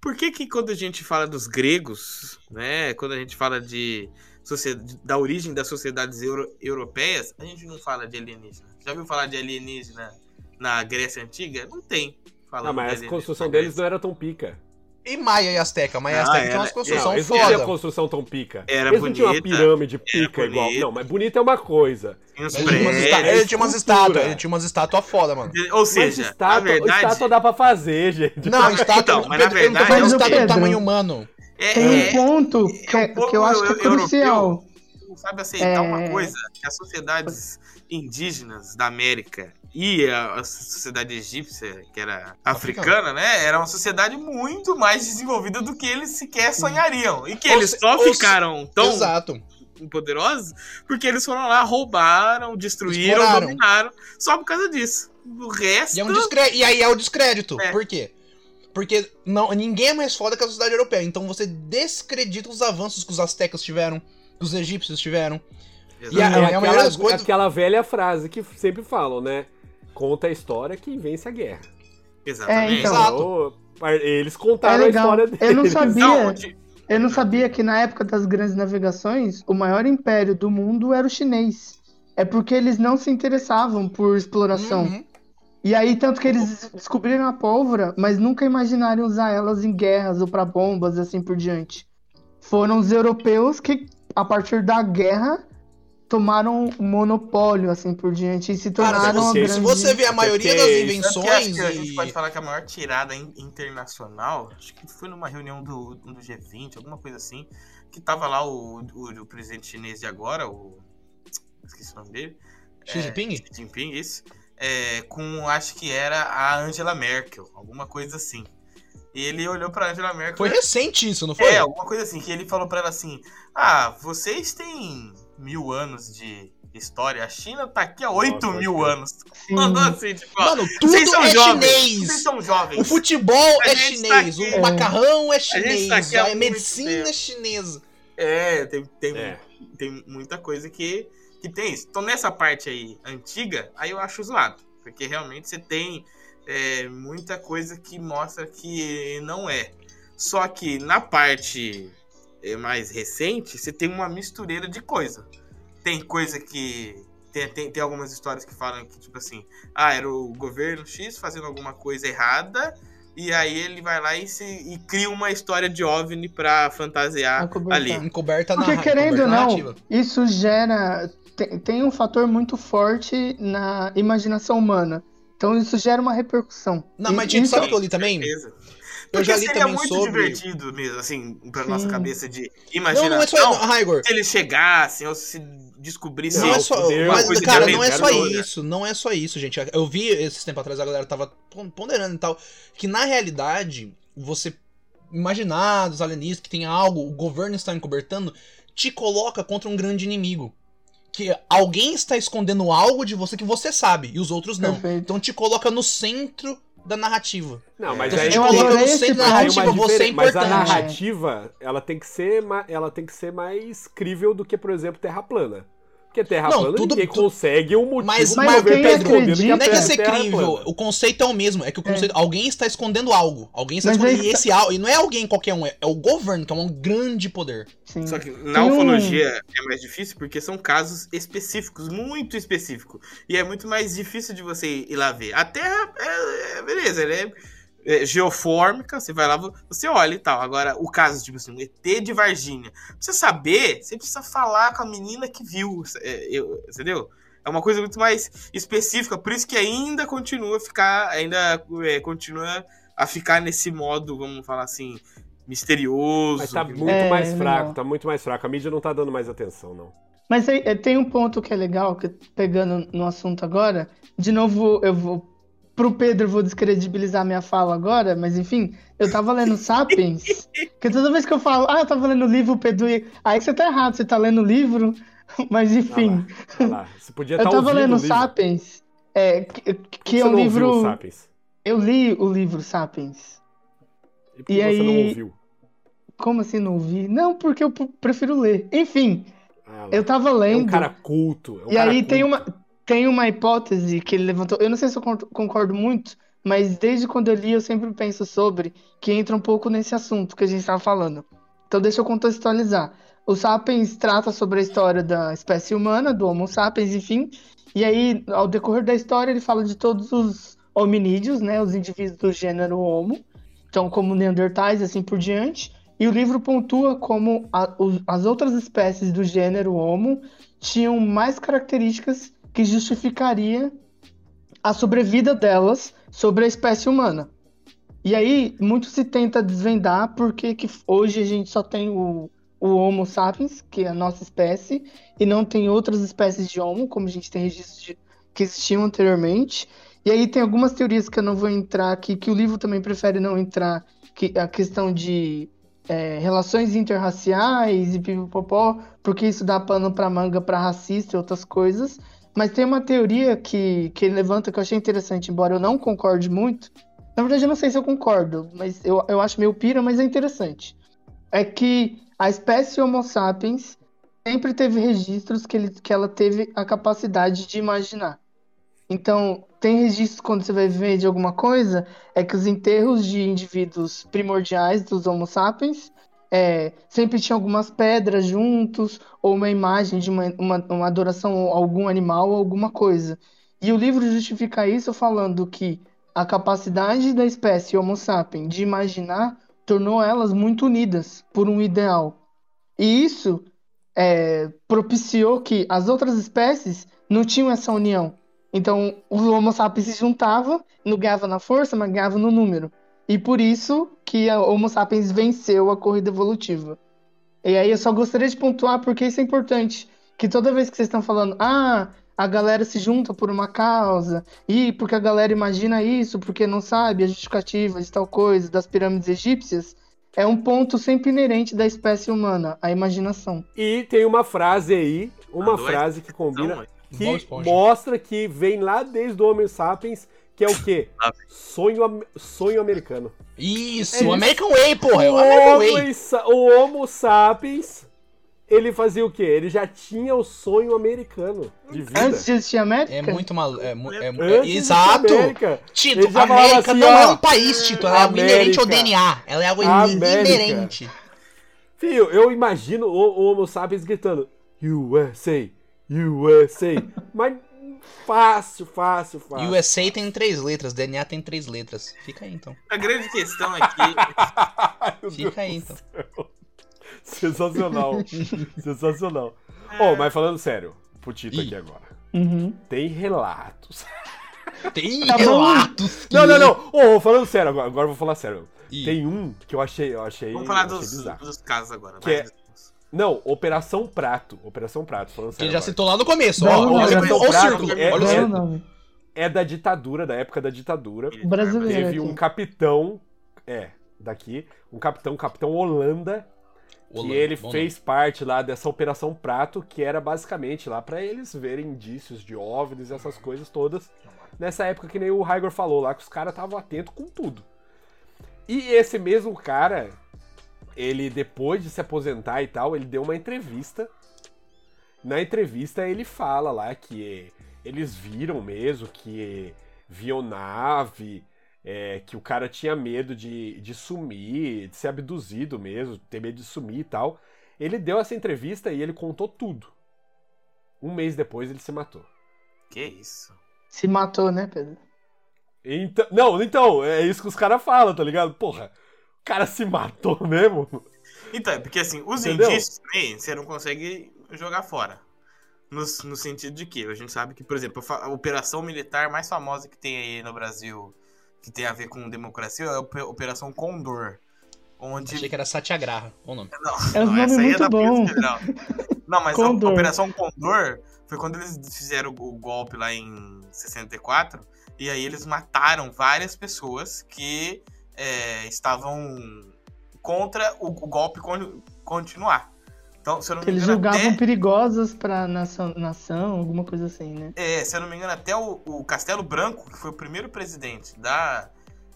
Speaker 1: Por que que quando a gente fala dos gregos, né, quando a gente fala de da origem das sociedades euro- europeias, a gente não fala de alienígena? Já ouviu falar de alienígena na Grécia Antiga? Não tem. falando
Speaker 3: Ah, mas a construção deles não era tão pica.
Speaker 2: E Maia e Azteca? Maia e
Speaker 1: Ah,
Speaker 2: Azteca tinha
Speaker 1: era-
Speaker 2: umas construções
Speaker 3: Não, eles não tinham
Speaker 2: foda.
Speaker 3: construção tão pica.
Speaker 1: Era
Speaker 3: eles não tinham uma
Speaker 1: bonita,
Speaker 3: pirâmide pica igual.
Speaker 1: bonita.
Speaker 3: Não, mas bonita é uma coisa.
Speaker 1: Tinha uns
Speaker 2: Ele tinha umas, esta-
Speaker 1: prédios.
Speaker 2: ele tinha umas
Speaker 3: estrutura.
Speaker 2: estátuas, ele tinha umas estátuas foda, mano.
Speaker 1: Ou
Speaker 3: Mas
Speaker 1: seja,
Speaker 3: estátua,
Speaker 1: na verdade,
Speaker 3: estátua dá pra fazer, gente.
Speaker 2: Não, estátua.
Speaker 1: Então, mas na
Speaker 2: Pedro, eu não tô
Speaker 1: verdade
Speaker 4: é
Speaker 2: estátua do tamanho humano.
Speaker 1: é,
Speaker 4: Tem um
Speaker 1: é-
Speaker 4: ponto que,
Speaker 1: é um
Speaker 4: é-
Speaker 1: pouco
Speaker 4: que eu acho que é
Speaker 1: europeu.
Speaker 4: crucial.
Speaker 1: não sabe aceitar uma
Speaker 4: É.
Speaker 1: coisa, que as sociedades indígenas da América e a, a sociedade egípcia, que era africana, né, era uma sociedade muito mais desenvolvida do que eles sequer sonhariam. E que
Speaker 2: Ou
Speaker 1: eles
Speaker 2: se-
Speaker 1: só
Speaker 2: ou se-
Speaker 1: ficaram tão
Speaker 2: Exato.
Speaker 1: poderosos porque eles foram lá, roubaram, destruíram,
Speaker 2: Exploraram.
Speaker 1: dominaram, só por causa disso. O resto...
Speaker 2: E, é um descré- e aí é o descrédito.
Speaker 1: É.
Speaker 2: Por quê? Porque não, ninguém é mais foda que a sociedade europeia. Então você descredita os avanços que os aztecas tiveram, que os egípcios tiveram. E a-
Speaker 1: Exatamente.
Speaker 3: É
Speaker 2: a maioria das
Speaker 3: aquela,
Speaker 2: coisas-
Speaker 3: aquela velha frase que sempre falam, né? Conta a história quem vence a guerra.
Speaker 1: Exatamente.
Speaker 4: É, então.
Speaker 2: Exato.
Speaker 3: Então, eles
Speaker 4: É
Speaker 3: contaram a
Speaker 4: legal.
Speaker 3: história deles.
Speaker 4: Eu não sabia.
Speaker 1: Não,
Speaker 4: Eu não sabia que na época das grandes navegações, o maior império do mundo era o chinês. É porque eles não se interessavam por exploração.
Speaker 2: Uhum.
Speaker 4: E aí, tanto que eles descobriram a pólvora, mas nunca imaginaram usar elas em guerras ou para bombas e assim por diante. Foram os europeus que, a partir da guerra, tomaram o monopólio, assim por diante, e se
Speaker 2: Cara,
Speaker 4: tornaram
Speaker 2: se
Speaker 4: a
Speaker 2: você,
Speaker 4: grande...
Speaker 2: se você vê a maioria das invenções
Speaker 1: que a gente pode falar que a maior tirada in- internacional, acho que foi numa reunião do, do G20, alguma coisa assim, que tava lá o, o, o presidente chinês de agora, o. Esqueci o nome dele.
Speaker 2: Xi
Speaker 1: É,
Speaker 2: Jinping?
Speaker 1: Xi Jinping, isso. É, com, acho que era a Angela Merkel, alguma coisa assim. E ele olhou pra Angela Merkel.
Speaker 2: Foi recente isso, não foi?
Speaker 1: É, alguma coisa assim, que ele falou pra ela assim: Ah, vocês têm mil anos de história, a China tá aqui há oito
Speaker 3: pode
Speaker 1: mil
Speaker 3: crer.
Speaker 1: anos. Mandou assim, tipo,
Speaker 2: Mano, tudo
Speaker 1: vocês são
Speaker 2: é
Speaker 1: jovens,
Speaker 2: chinês.
Speaker 1: Vocês são jovens.
Speaker 2: O futebol
Speaker 1: A
Speaker 2: é
Speaker 1: tá
Speaker 2: chinês,
Speaker 1: aqui-
Speaker 2: o macarrão é
Speaker 1: gente
Speaker 2: chinês,
Speaker 1: tá aqui há
Speaker 2: a medicina
Speaker 1: tempo.
Speaker 2: é chinesa.
Speaker 1: É, tem, tem,
Speaker 3: É.
Speaker 1: tem muita coisa que, que tem isso. Então, nessa parte aí antiga, aí eu acho zoado. Porque realmente você tem é, muita coisa que mostra que não é. Só que na parte é, mais recente, você tem uma mistureira de coisa. Tem coisa que. Tem, tem, tem algumas histórias que falam que, tipo assim, ah, era o governo X fazendo alguma coisa errada. E aí ele vai lá e, se, e cria uma história de OVNI pra fantasiar
Speaker 4: Acobertar.
Speaker 1: ali.
Speaker 2: Encoberta
Speaker 4: Porque
Speaker 2: na
Speaker 4: querendo ou não,
Speaker 2: narrativa.
Speaker 4: isso gera. Tem, tem um fator muito forte na imaginação humana. Então isso gera uma repercussão.
Speaker 2: Não,
Speaker 4: E
Speaker 2: mas tipo,
Speaker 4: isso-
Speaker 2: sabe o que eu li também?
Speaker 1: Certeza.
Speaker 2: Eu já
Speaker 1: Porque
Speaker 2: li
Speaker 1: seria
Speaker 2: também
Speaker 1: muito
Speaker 2: sobre-
Speaker 1: divertido mesmo, assim, pra
Speaker 4: Sim.
Speaker 1: nossa cabeça de
Speaker 2: Não,
Speaker 1: imaginação.
Speaker 2: não é só não.
Speaker 1: Se eles chegassem ou se descobrissem.
Speaker 2: Não é
Speaker 3: Não,
Speaker 2: só,
Speaker 3: poder,
Speaker 2: mas, cara, não é só isso, não é só isso, gente. Eu vi esses tempos atrás a galera tava pon- ponderando e tal, que na realidade, você imaginar dos alienígenas que tem algo, o governo está encobertando, te coloca contra um grande inimigo. que alguém está escondendo algo de você que você sabe e os outros não.
Speaker 4: Perfeito.
Speaker 2: Então te coloca no centro da narrativa.
Speaker 3: Não, mas
Speaker 2: Então,
Speaker 3: aí
Speaker 2: se te
Speaker 4: eu
Speaker 2: coloca no centro da narrativa, você é
Speaker 3: diferen- Mas a
Speaker 2: importante.
Speaker 3: narrativa, ela tem que ser, ela tem que ser mais crível do que, por exemplo, Terra plana. Porque Terra
Speaker 2: Não,
Speaker 3: plana
Speaker 2: tudo-
Speaker 3: ninguém
Speaker 2: tu-
Speaker 3: consegue um motivo
Speaker 2: Mas, mas
Speaker 3: tá escondendo
Speaker 4: acredita-
Speaker 3: que a
Speaker 2: não é que
Speaker 3: Terra-
Speaker 2: ser
Speaker 3: é
Speaker 2: crível, o conceito é o mesmo, é que o conceito, alguém está escondendo algo, alguém está
Speaker 4: Mas
Speaker 2: escondendo,
Speaker 4: aí
Speaker 2: e
Speaker 4: tá-
Speaker 2: esse algo, e não é alguém qualquer um, é, é o governo, que é um grande poder.
Speaker 4: Sim.
Speaker 1: Só que na
Speaker 4: um-
Speaker 1: ufologia é mais difícil porque são casos específicos, muito específicos. E é muito mais difícil de você ir lá ver. A Terra, é, é- beleza, ela é, é geofórmica, você vai lá, você olha e tal. Agora, o caso, tipo assim, um ET de Varginha. Pra você saber, você precisa falar com a menina que viu, é, eu- entendeu? É uma coisa muito mais específica, por isso que ainda continua a ficar, ainda é, continua a ficar nesse modo, vamos falar assim, misterioso.
Speaker 3: Mas tá muito
Speaker 4: É,
Speaker 3: mais fraco, tá muito mais fraco. A mídia não tá dando mais atenção, não.
Speaker 4: Mas eh, tem um ponto que é legal, que pegando no assunto agora, de novo eu vou. Pro Pedro vou descredibilizar minha fala agora, mas enfim, eu tava lendo Sapiens, que toda vez que eu falo, ah, eu tava lendo o livro, o Pedro. Aí você tá errado, você tá lendo o livro, mas enfim.
Speaker 3: Olha lá, você podia
Speaker 4: eu
Speaker 3: estar
Speaker 4: tava lendo
Speaker 3: o livro.
Speaker 4: Sapiens, é, que, que é um
Speaker 3: não
Speaker 4: livro.
Speaker 3: Sapiens?
Speaker 4: Eu li o livro Sapiens.
Speaker 3: E por
Speaker 4: E
Speaker 3: você
Speaker 4: aí-
Speaker 3: não ouviu?
Speaker 4: Como assim não ouvi? Não, porque eu prefiro ler. Enfim,
Speaker 3: Ah, lá.
Speaker 4: eu tava
Speaker 3: é
Speaker 4: lendo.
Speaker 3: um cara culto. é um
Speaker 4: E
Speaker 3: cara
Speaker 4: aí tem
Speaker 3: culto.
Speaker 4: uma, tem uma hipótese que ele levantou. Eu não sei se eu con- concordo muito, mas desde quando eu li eu sempre penso sobre, que entra um pouco nesse assunto que a gente estava falando. Então deixa eu contextualizar. O Sapiens trata sobre a história da espécie humana, do Homo sapiens, enfim. E aí, ao decorrer da história, ele fala de todos os hominídeos, né? Os indivíduos do gênero Homo. Então, como Neandertais assim por diante. E o livro pontua como a- os- as outras espécies do gênero Homo tinham mais características que justificaria a sobrevida delas sobre a espécie humana. E aí, muito se tenta desvendar porque que hoje a gente só tem o, o Homo sapiens, que é a nossa espécie, e não tem outras espécies de Homo, como a gente tem registros de- que existiam anteriormente. E aí tem algumas teorias que eu não vou entrar aqui, que o livro também prefere não entrar, que a questão de é, relações interraciais e pipopopó, porque isso dá pano pra manga pra racista e outras coisas. Mas tem uma teoria que, que ele levanta que eu achei interessante, embora eu não concorde muito. Na verdade, eu não sei se eu concordo, mas eu, eu acho meio pira, mas é interessante. É que a espécie Homo sapiens sempre teve registros que, ele, que ela teve a capacidade de imaginar. Então, tem registros quando você vai ver de alguma coisa, é que os enterros de indivíduos primordiais dos Homo sapiens é, sempre tinha algumas pedras juntos, ou uma imagem de uma, uma, uma adoração a algum animal alguma coisa. E o livro justifica isso falando que a capacidade da espécie Homo sapiens de imaginar tornou elas muito unidas por um ideal. E isso é, propiciou que as outras espécies não tinham essa união. Então, o Homo sapiens se juntava, não ganhava na força, mas ganhava no número. E por isso que a Homo sapiens venceu a corrida evolutiva. E aí eu só gostaria de pontuar porque isso é importante. Que toda vez que vocês estão falando, ah, a galera se junta por uma causa, e porque a galera imagina isso, porque não sabe a justificativa de tal coisa, das pirâmides egípcias, é um ponto sempre inerente da espécie humana, a imaginação.
Speaker 3: E tem uma frase aí, uma
Speaker 1: Mandou
Speaker 3: frase que combina, que mostra que vem lá desde o Homo sapiens, que é o quê?
Speaker 1: Ah.
Speaker 3: Sonho, sonho americano.
Speaker 2: Isso,
Speaker 3: É
Speaker 2: American Way, porra, é o American Way.
Speaker 3: O Homo sapiens, ele fazia o quê? Ele já tinha o sonho americano de vida.
Speaker 4: Antes de existir América?
Speaker 2: É muito mal. É, mu- é, é, exato!
Speaker 3: América.
Speaker 2: Tito, a América
Speaker 3: assim,
Speaker 2: não
Speaker 3: ó,
Speaker 2: é um país, Tito. Ela é algo inerente ao. DNA. Ela é algo
Speaker 3: América.
Speaker 2: inerente.
Speaker 3: Filho, eu imagino o, o Homo sapiens gritando USA, USA. Mas fácil, fácil, fácil.
Speaker 2: USA tem três letras, DNA tem três letras. Fica aí então.
Speaker 1: A grande questão aqui
Speaker 3: Deus
Speaker 2: Fica aí então.
Speaker 3: céu. Sensacional. Sensacional. Oh, mas falando sério, pro Tito aqui agora.
Speaker 4: Uhum.
Speaker 3: Tem relatos.
Speaker 2: Tem
Speaker 4: Tá
Speaker 2: relatos. que-
Speaker 3: Não, não, não. Oh, falando sério, agora, agora eu vou falar sério.
Speaker 2: Ih,
Speaker 3: Tem um que eu achei, eu achei,
Speaker 1: Vamos falar
Speaker 3: achei
Speaker 1: dos,
Speaker 3: bizarro.
Speaker 1: dos casos agora.
Speaker 3: Que é- Não, Operação Prato. Operação Prato, falando
Speaker 2: Que
Speaker 3: sério.
Speaker 2: ele já
Speaker 3: agora.
Speaker 2: citou lá no começo. Ó,
Speaker 4: Não,
Speaker 2: olha,
Speaker 4: não,
Speaker 2: olha
Speaker 3: não,
Speaker 2: o círculo.
Speaker 3: é-
Speaker 2: Olha o
Speaker 3: é-
Speaker 4: não.
Speaker 3: É da ditadura, da época da ditadura.
Speaker 1: Ele-
Speaker 4: Brasileiro.
Speaker 3: Teve um capitão, é, daqui, um capitão, capitão Holanda, que ele fez parte lá dessa Operação Prato, que era basicamente lá para eles verem indícios de OVNIs, essas coisas todas. Nessa época que nem o Raigor falou lá, que os caras estavam atentos com tudo. E esse mesmo cara, ele depois de se aposentar e tal, ele deu uma entrevista. Na entrevista ele fala lá que eles viram mesmo que viam nave, é, que o cara tinha medo de, de sumir, de ser abduzido mesmo, ter medo de sumir e tal. Ele deu essa entrevista e ele contou tudo. Um mês depois ele se matou.
Speaker 1: Que isso?
Speaker 4: Se matou, né, Pedro?
Speaker 3: Então, não, então, é isso que os caras falam, tá ligado? Porra, o cara se matou mesmo.
Speaker 1: Então, é porque assim, os Entendeu? indícios também você não consegue jogar fora. No, no sentido de que a gente sabe que, por exemplo, a operação militar mais famosa que tem aí no Brasil que tem a ver com democracia é a Operação Condor. Onde...
Speaker 2: Achei que era Satyagraha, o nome.
Speaker 1: Não, é um nome muito é bom. Não, mas Condor. a Operação Condor foi quando eles fizeram o golpe lá em 64, e aí eles mataram várias pessoas que é, estavam contra o, o golpe continuar. Então, se eu não me
Speaker 4: engano, eles julgavam até... perigosas pra nação, nação, alguma coisa assim, né?
Speaker 1: É, se eu não me engano, até o, o Castelo Branco, que foi o primeiro presidente da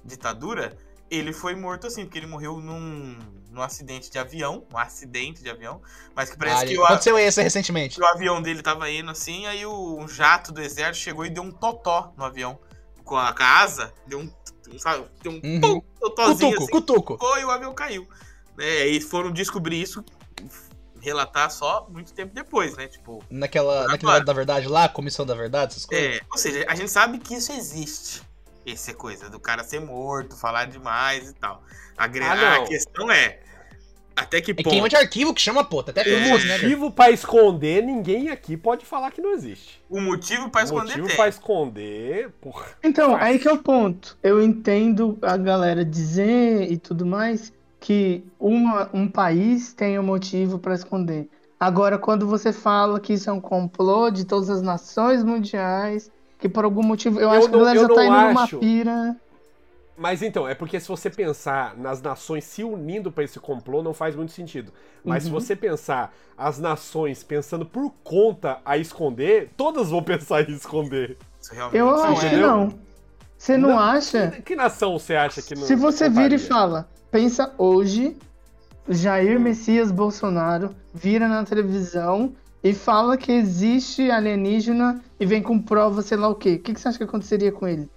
Speaker 1: ditadura, ele foi morto assim, porque ele morreu num, num acidente de avião, um acidente de avião, mas que parece ah, que
Speaker 2: o aconteceu esse recentemente.
Speaker 1: o avião dele tava indo assim, aí o um jato do exército chegou e deu um totó no avião com a, com a asa, deu um, sabe, deu um
Speaker 2: uhum. pum,
Speaker 1: totózinho cutuco,
Speaker 2: assim, cutuco.
Speaker 1: Foi e o avião caiu. É, e foram descobrir isso relatar só muito tempo depois, né? Tipo.
Speaker 2: Naquela, naquela da verdade lá, comissão da verdade, essas coisas.
Speaker 1: É, ou seja, a gente sabe que isso existe. Essa coisa do cara ser morto, falar demais e tal. A, ah, a questão é. Até que
Speaker 2: ponto. É queima de arquivo que chama, pô. Tá até
Speaker 3: é. O motivo pra esconder, ninguém aqui pode falar que não existe.
Speaker 1: O motivo pra esconder. O
Speaker 3: motivo
Speaker 1: tem.
Speaker 3: pra esconder, porra.
Speaker 4: Então, aí que é o ponto. Eu entendo a galera dizer e tudo mais que uma, um país tem um motivo para esconder. Agora, quando você fala que isso é um complô de todas as nações mundiais, que por algum motivo. Eu, eu acho não, que a galera já tá indo acho. numa pira.
Speaker 3: Mas então, é porque se você pensar nas nações se unindo para esse complô, não faz muito sentido. Mas uhum. se você pensar as nações pensando por conta a esconder, todas vão pensar em esconder.
Speaker 4: Eu acho que não. Você não, não acha?
Speaker 3: Que, que, nação você acha que não?
Speaker 4: Se você vira e fala, pensa hoje, Jair Messias Bolsonaro vira na televisão e fala que existe alienígena e vem com prova, sei lá o quê. O que, que você acha que aconteceria com ele?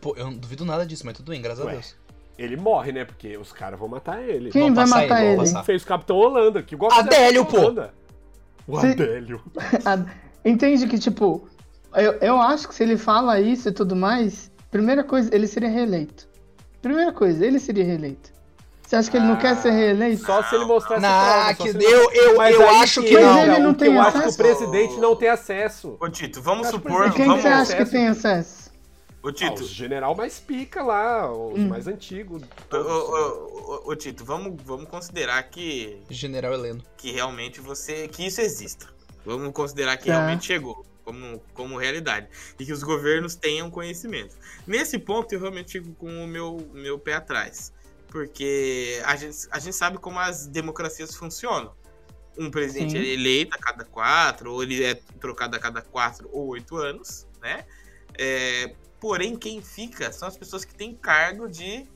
Speaker 2: Pô, eu não duvido nada disso, mas tudo bem, graças Ué, a Deus.
Speaker 3: Ele morre, né? Porque os caras vão matar ele.
Speaker 4: Quem vai matar ele? ele?
Speaker 3: Fez o Capitão Holanda, que igual
Speaker 2: Adélio, pô! Holanda.
Speaker 3: O se... Adélio.
Speaker 4: Entende que, tipo, eu, eu acho que se ele fala isso e tudo mais, primeira coisa, ele seria reeleito. Primeira coisa, ele seria reeleito. Você acha que ele não quer ser reeleito?
Speaker 3: Só se ele
Speaker 2: prova. Que eu eu, mas eu acho que, não.
Speaker 4: Ele não tem
Speaker 3: eu
Speaker 4: acesso.
Speaker 3: acho que o presidente não tem acesso.
Speaker 1: Ô, Tito, vamos supor... E
Speaker 4: quem
Speaker 1: vamos...
Speaker 4: você acha que tem acesso?
Speaker 1: Ô, Tito.
Speaker 3: Ah, general mais pica lá, os hum. mais antigos. Ô,
Speaker 1: Tito, vamos, vamos considerar que...
Speaker 2: General Heleno.
Speaker 1: Que realmente você... Que isso exista. Vamos considerar que tá. realmente chegou como, como realidade. E que os governos tenham conhecimento. Nesse ponto, eu realmente fico com o meu, meu pé atrás porque a gente, a gente sabe como as democracias funcionam. Um presidente é eleito a cada quatro, ou ele é trocado a cada quatro ou oito anos, né? É, porém, quem fica são as pessoas que têm cargo de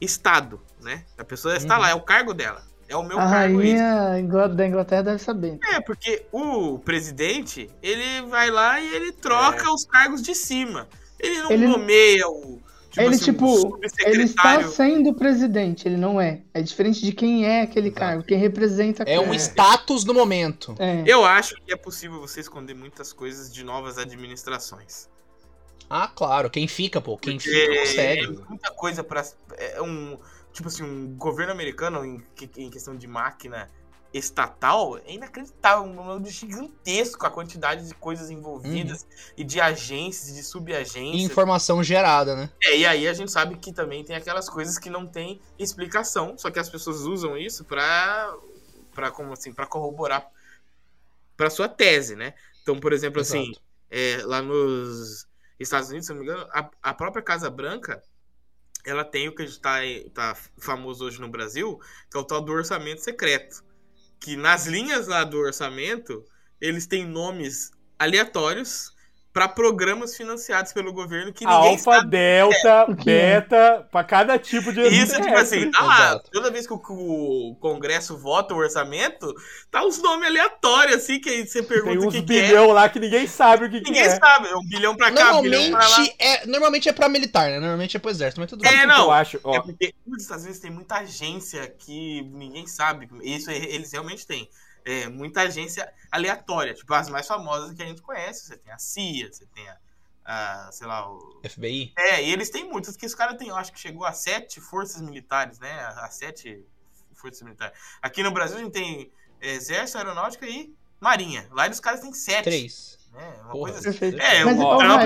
Speaker 1: Estado, né? A pessoa está uhum. lá, é o cargo dela. É o meu
Speaker 4: a
Speaker 1: cargo.
Speaker 4: A rainha da Inglaterra deve saber.
Speaker 1: É, porque o presidente, ele vai lá e ele troca é. os cargos de cima. Ele não ele... nomeia o,
Speaker 4: Tipo ele, assim, tipo, ele está sendo presidente, ele não é. É diferente de quem é aquele Exato. cargo, quem representa
Speaker 2: É um status no momento.
Speaker 1: É. Eu acho que é possível você esconder muitas coisas de novas administrações.
Speaker 2: Ah, claro, quem fica, pô, quem Porque fica consegue.
Speaker 1: É muita coisa para é um, tipo assim, um governo americano em, em questão de máquina estatal é inacreditável, um número gigantesco a quantidade de coisas envolvidas uhum. e de agências, de subagências.
Speaker 2: Informação gerada, né?
Speaker 1: É, e aí a gente sabe que também tem aquelas coisas que não tem explicação, só que as pessoas usam isso para para como assim, para corroborar para sua tese, né? Então, por exemplo, assim, Exato. assim, é, lá nos Estados Unidos, se não me engano, a, a própria Casa Branca ela tem o que está tá famoso hoje no Brasil, que é o tal do orçamento secreto. Que nas linhas lá do orçamento, eles têm nomes aleatórios para programas financiados pelo governo que ninguém
Speaker 3: Alfa,
Speaker 1: sabe.
Speaker 3: delta,
Speaker 4: O que é?
Speaker 3: beta, pra cada tipo de
Speaker 1: Isso, tipo assim, tá lá, toda vez que o, que o Congresso vota o orçamento, tá os nomes aleatórios, assim, que aí você pergunta
Speaker 3: Tem
Speaker 1: o
Speaker 3: uns
Speaker 1: que, que é.
Speaker 3: bilhão lá que ninguém sabe o que, que
Speaker 1: Ninguém
Speaker 3: é.
Speaker 1: sabe, é um bilhão pra cá, um bilhão pra lá.
Speaker 2: Normalmente é, normalmente é pra militar, né? Normalmente é pro exército, mas tudo bem.
Speaker 1: É,
Speaker 3: O que
Speaker 1: não.
Speaker 3: Eu acho, ó,
Speaker 1: É porque Estados Unidos tem muita agência que ninguém sabe. Isso é- eles realmente têm. É, muita agência aleatória. Tipo, as mais famosas que a gente conhece. Você tem a CIA, você tem a, a, sei lá, o...
Speaker 2: FBI.
Speaker 1: É, e eles têm muitas, que os caras têm, eu acho que chegou a sete forças militares, né? A, a sete forças militares. Aqui no Brasil a gente tem Exército, Aeronáutica e Marinha. Lá os caras têm sete.
Speaker 2: Três.
Speaker 1: Né? Uma
Speaker 2: Porra.
Speaker 1: coisa assim. É,
Speaker 4: Mas,
Speaker 1: o
Speaker 4: ô,
Speaker 1: Trump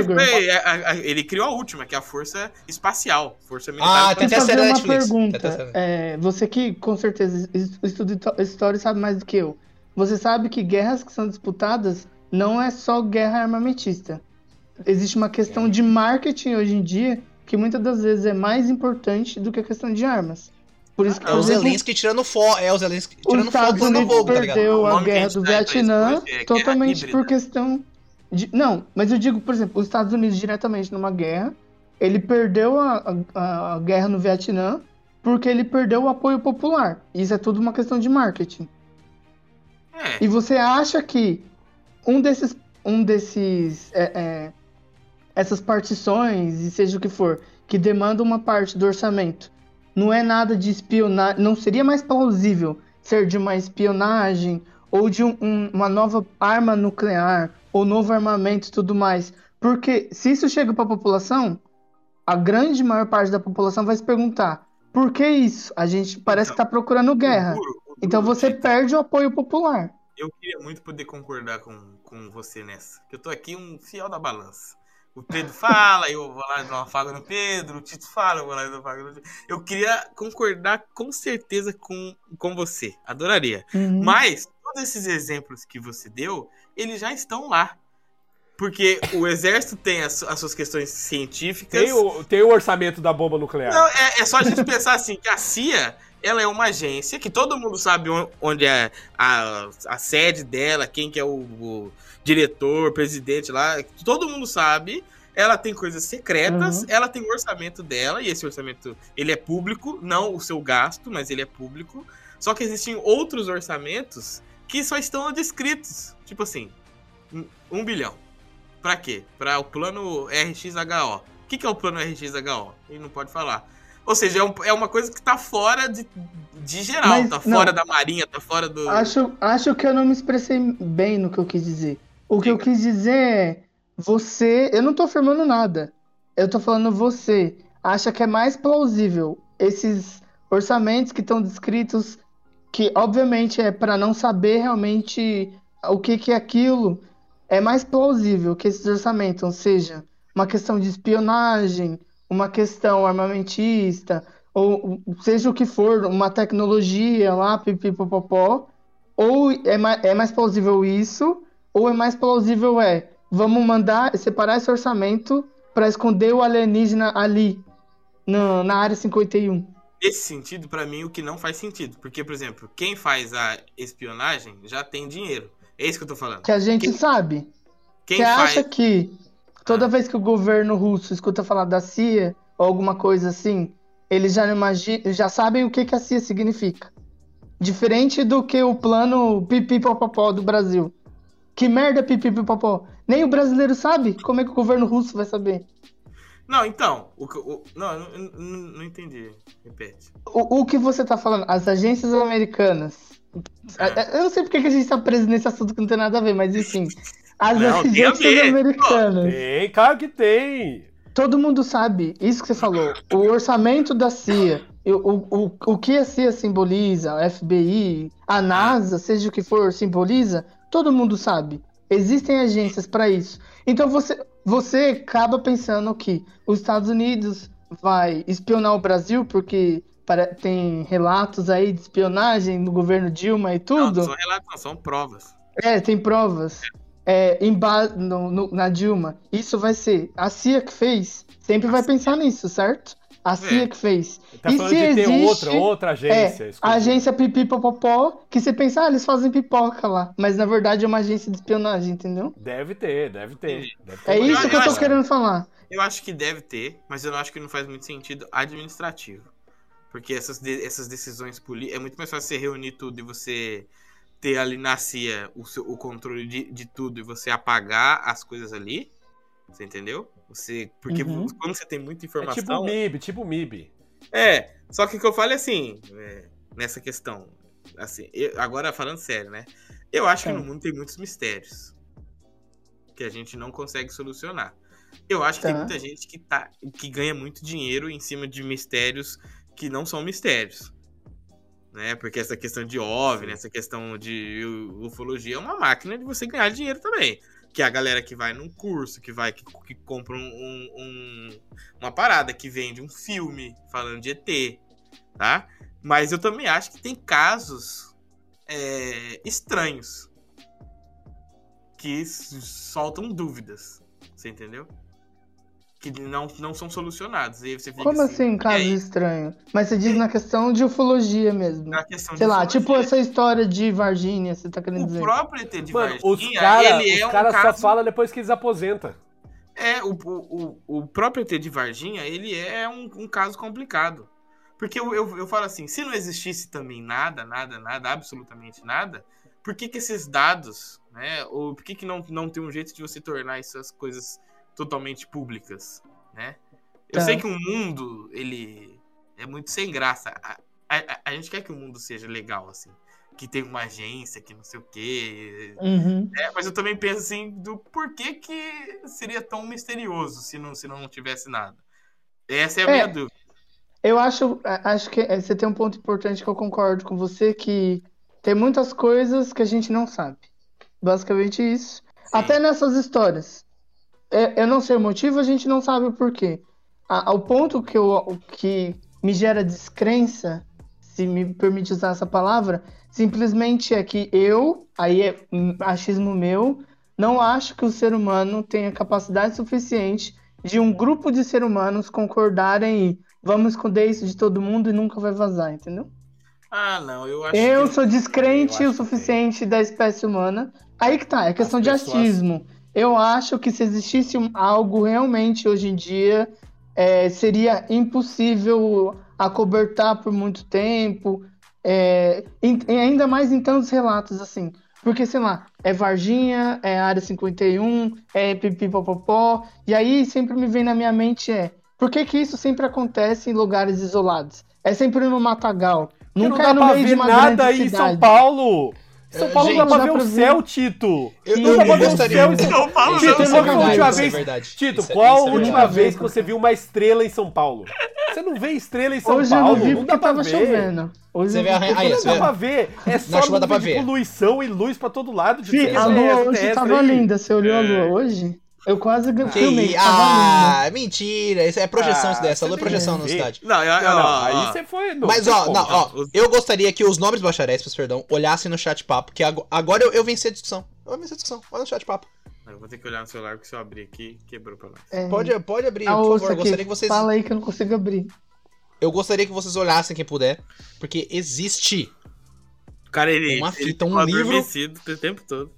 Speaker 1: ele criou a última, que é a Força Espacial. Força Militar.
Speaker 2: Ah, tem até série
Speaker 4: uma
Speaker 2: Netflix.
Speaker 4: Pergunta. É, você que com certeza es- estuda história e sabe mais do que eu. Você sabe que guerras que são disputadas não é só guerra armamentista. Existe uma questão de marketing hoje em dia que muitas das vezes é mais importante do que a questão de armas. Por isso que,
Speaker 2: É
Speaker 4: por
Speaker 2: o
Speaker 4: exemplo,
Speaker 2: Zelensky tirando foto. É o Zelensky
Speaker 4: os
Speaker 2: tirando foto
Speaker 4: Estados Unidos
Speaker 2: tá
Speaker 4: perdeu
Speaker 1: O
Speaker 4: a guerra do
Speaker 1: pra isso
Speaker 4: Vietnã
Speaker 1: é
Speaker 4: totalmente por questão de. Não, mas eu digo, por exemplo, os Estados Unidos diretamente numa guerra, ele perdeu a, a, a guerra no Vietnã porque ele perdeu o apoio popular. Isso é tudo uma questão de marketing.
Speaker 1: É.
Speaker 4: E você acha que um desses. Um desses. é, é, essas partições, e seja o que for, que demanda uma parte do orçamento, não é nada de espionagem. Não seria mais plausível ser de uma espionagem ou de um- um- uma nova arma nuclear ou novo armamento e tudo mais. Porque se isso chega para a população, a grande maior parte da população vai se perguntar: por que isso? A gente parece que está procurando guerra.
Speaker 1: O duro- o duro
Speaker 4: Então você
Speaker 1: de-
Speaker 4: perde o apoio popular.
Speaker 1: Eu queria muito poder concordar com, com você nessa. Que eu tô aqui um fiel da balança. O Pedro fala, eu vou lá dar uma faga no Pedro. O Tito fala, eu vou lá dar uma faga no Tito. Eu queria concordar com certeza com, com você. Adoraria.
Speaker 4: Uhum.
Speaker 1: Mas, todos esses exemplos que você deu, eles já estão lá. Porque o exército tem as, as suas questões científicas.
Speaker 3: tem o, tem o orçamento da bomba nuclear.
Speaker 1: Não, é, é só a gente pensar assim, que a CIA, ela é uma agência que todo mundo sabe on- onde é a, a sede dela, quem que é o, o diretor, presidente lá, todo mundo sabe. Ela tem coisas secretas,
Speaker 4: Uhum.
Speaker 1: ela tem o orçamento dela, e esse orçamento, ele é público, não o seu gasto, mas ele é público. Só que existem outros orçamentos que só estão descritos. Tipo assim, um, um bilhão. Pra quê? Pra o plano RXHO. O que, que é o plano RXHO? Ele não pode falar. Ou seja, é, um- é uma coisa que tá fora de, de geral,
Speaker 4: Mas,
Speaker 1: tá
Speaker 4: não.
Speaker 1: fora da marinha, tá fora do.
Speaker 4: Acho, acho que eu não me expressei bem no que eu quis dizer. O que eu quis dizer é, você, eu não tô afirmando nada. Eu tô falando você acha que é mais plausível esses orçamentos que estão descritos, que obviamente é para não saber realmente o que que é aquilo, é mais plausível que esses orçamentos seja uma questão de espionagem, uma questão armamentista, ou seja o que for, uma tecnologia lá, pipipopopó, ou é mais, é mais plausível isso, ou é mais plausível é, vamos mandar separar esse orçamento para esconder o alienígena ali, na, na área 51.
Speaker 1: Nesse sentido, pra mim, o que não faz sentido. Porque, por exemplo, quem faz a espionagem já tem dinheiro. É isso que eu tô falando.
Speaker 4: Que a gente
Speaker 1: Quem-
Speaker 4: sabe.
Speaker 1: Quem faz.
Speaker 4: acha que toda vez que o governo russo escuta falar da CIA ou alguma coisa assim, eles já não imagi- já sabem o que, que a CIA significa? Diferente do que o plano pipipopopó do Brasil. Que merda pipipopopó? Nem o brasileiro sabe. Como é que o governo russo vai saber?
Speaker 1: Não, então. O, o- não, eu não, não- entendi. Repete.
Speaker 4: O, o que você tá falando? As agências americanas.
Speaker 1: É.
Speaker 4: Eu não sei porque que a gente tá preso nesse assunto que não tem nada a ver, mas enfim. As
Speaker 1: Não,
Speaker 4: agências americanas.
Speaker 3: Tem, claro que tem.
Speaker 4: Todo mundo sabe, isso que você falou, o orçamento da CIA, o, o, o, que a CIA simboliza, a FBI, a NASA, seja o que for, simboliza, todo mundo sabe. Existem agências para isso. Então você, você acaba pensando que os Estados Unidos vai espionar o Brasil, porque para- tem relatos aí de espionagem no governo Dilma e
Speaker 1: Não,
Speaker 4: tudo.
Speaker 1: não são relatos, não, são provas.
Speaker 4: É, tem provas. É, em ba- no- no- na Dilma. Isso vai ser. A CIA que fez sempre vai pensar nisso, certo? A CIA
Speaker 1: É.
Speaker 4: que fez.
Speaker 3: Tá
Speaker 4: E
Speaker 3: falando
Speaker 4: se
Speaker 3: de ter
Speaker 4: existe-
Speaker 3: outra, outra agência.
Speaker 4: É, a agência Pipi Popopó, que você pensa, ah, eles fazem pipoca lá. Mas na verdade é uma agência de espionagem, entendeu?
Speaker 3: Deve ter, deve ter. Deve ter
Speaker 4: É isso
Speaker 1: eu
Speaker 4: que eu tô
Speaker 1: acho-
Speaker 4: querendo falar.
Speaker 1: Eu acho que deve ter, mas eu não acho que não faz muito sentido administrativo. Porque essas, de- essas decisões políticas. É muito mais fácil você reunir tudo e você ter ali na CIA o, seu- o controle de, de tudo e você apagar as coisas ali. Você entendeu? Você, porque
Speaker 4: Uhum.
Speaker 1: quando você tem muita
Speaker 3: É
Speaker 1: informação.
Speaker 3: tipo MIB, tipo MIB.
Speaker 1: É, só que o que eu falo é assim, é, nessa questão. Assim, eu- agora falando sério, né? Eu acho que
Speaker 4: É.
Speaker 1: no mundo tem muitos mistérios que a gente não consegue solucionar. Eu acho que tem
Speaker 4: Tá.
Speaker 1: muita gente que, tá, que ganha muito dinheiro em cima de mistérios que não são mistérios. Né? Porque essa questão de OVNI, essa questão de ufologia é uma máquina de você ganhar dinheiro também. Que é a galera que vai num curso, que vai, que, que compra um, um- um- uma parada, que vende um filme falando de ET, tá? Mas eu também acho que tem casos é, estranhos que soltam dúvidas, você entendeu? Que não, não são solucionados. E você fica
Speaker 4: Como assim,
Speaker 1: e
Speaker 4: caso
Speaker 1: aí,
Speaker 4: estranho? Mas você diz na questão de ufologia mesmo.
Speaker 1: na questão de
Speaker 4: Sei lá,
Speaker 1: ufologia,
Speaker 4: tipo essa história de Varginha, você tá querendo
Speaker 1: O
Speaker 4: dizer.
Speaker 1: próprio ET de
Speaker 3: Mano, os
Speaker 1: Varginha,
Speaker 3: caras
Speaker 1: ele é
Speaker 3: os
Speaker 1: um
Speaker 3: cara só
Speaker 1: caso...
Speaker 3: falam depois que eles aposentam.
Speaker 1: É, o, o, o, o próprio ET de Varginha, ele é um, um caso complicado. Porque eu, eu, eu falo assim, se não existisse também nada, nada, nada, absolutamente nada, por que que esses dados, né, ou por que que não, não tem um jeito de você tornar essas coisas totalmente públicas, né? Eu
Speaker 4: Tá.
Speaker 1: sei que o mundo, ele é muito sem graça. A, a, a gente quer que o mundo seja legal, assim. Que tem uma agência, que não sei o quê,
Speaker 4: Uhum.
Speaker 1: é, mas eu também penso assim do porquê que seria tão misterioso se não, se não tivesse nada. Essa é a
Speaker 4: É.
Speaker 1: minha dúvida.
Speaker 4: Eu acho, acho que é, você tem um ponto importante que eu concordo com você, que tem muitas coisas que a gente não sabe. Basicamente isso. Até nessas histórias. É, eu não sei o motivo, a gente não sabe o porquê. A- Ao ponto que, eu, o que me gera descrença, se me permite usar essa palavra, simplesmente é que eu, aí é achismo meu, não acho que o ser humano tenha capacidade suficiente de um grupo de seres humanos concordarem e vamos esconder isso de todo mundo e nunca vai vazar, entendeu?
Speaker 1: Ah, não, eu acho
Speaker 4: Eu
Speaker 1: que.
Speaker 4: sou descrente
Speaker 3: Eu
Speaker 4: o
Speaker 3: acho que
Speaker 4: suficiente da espécie humana. Aí que tá, é questão
Speaker 3: As
Speaker 4: de
Speaker 3: pessoas-
Speaker 4: achismo. Eu acho que se existisse algo realmente hoje em dia, é, seria impossível acobertar por muito tempo. é, e ainda mais em tantos relatos assim. Porque, sei lá, é Varginha, é Área 51, é Pipipopopó. E aí sempre me vem na minha mente é, por que que isso sempre acontece em lugares isolados? É sempre no Matagal.
Speaker 3: Porque
Speaker 4: Nunca
Speaker 3: não
Speaker 4: é
Speaker 3: dá
Speaker 4: no
Speaker 3: pra
Speaker 4: meio de uma
Speaker 3: nada aí em São
Speaker 4: cidade.
Speaker 3: Paulo. São
Speaker 2: É,
Speaker 3: Paulo
Speaker 2: gente,
Speaker 3: não dá pra ver o céu, Tito.
Speaker 2: Eu,
Speaker 3: Não o
Speaker 2: gostaria-
Speaker 1: São Paulo,
Speaker 3: Tito,
Speaker 1: não, é
Speaker 3: a última
Speaker 2: é
Speaker 3: vez?
Speaker 2: verdade.
Speaker 3: Tito,
Speaker 2: Isso é-
Speaker 3: qual
Speaker 2: isso é
Speaker 3: a última
Speaker 2: verdade.
Speaker 3: vez que você viu uma estrela em São Paulo? Você não vê estrela em São
Speaker 4: Hoje
Speaker 3: Paulo,
Speaker 4: eu não vi
Speaker 3: não
Speaker 4: porque tava
Speaker 3: ver.
Speaker 4: chovendo. Hoje
Speaker 2: Você
Speaker 4: eu
Speaker 2: vê a aí,
Speaker 3: Não
Speaker 2: você
Speaker 3: dá pra ver. É só
Speaker 2: chuva dá pra ver.
Speaker 3: poluição e luz pra todo lado. de
Speaker 4: Fih, a lua hoje tava linda. Você olhou a
Speaker 1: É.
Speaker 4: lua hoje? Eu quase
Speaker 2: Que-
Speaker 4: filmei,
Speaker 2: ah, mentira. Isso é projeção
Speaker 3: Ah,
Speaker 2: isso dessa.
Speaker 3: você
Speaker 2: Lua é
Speaker 3: tem
Speaker 2: projeção na cidade.
Speaker 1: Não, eu,
Speaker 3: Não, não, aí você foi. Não,
Speaker 2: Mas ó, não, ó, eu gostaria que os nobres bacharéis, perdão, olhassem no chat papo, que ago- agora eu, eu venci a discussão. Eu venci a discussão. Olha no chat papo.
Speaker 1: Eu vou ter que olhar no celular porque se eu abrir aqui, quebrou pra nós.
Speaker 4: É.
Speaker 2: Pode, pode abrir,
Speaker 4: Ah,
Speaker 2: por favor. Gostaria que vocês.
Speaker 4: Fala aí que eu não consigo abrir.
Speaker 2: Eu gostaria que vocês olhassem quem puder. Porque existe.
Speaker 1: Cara, ele,
Speaker 2: Uma
Speaker 1: ele
Speaker 2: fita, um
Speaker 1: ficou
Speaker 2: livro.
Speaker 1: adormecido o tempo todo.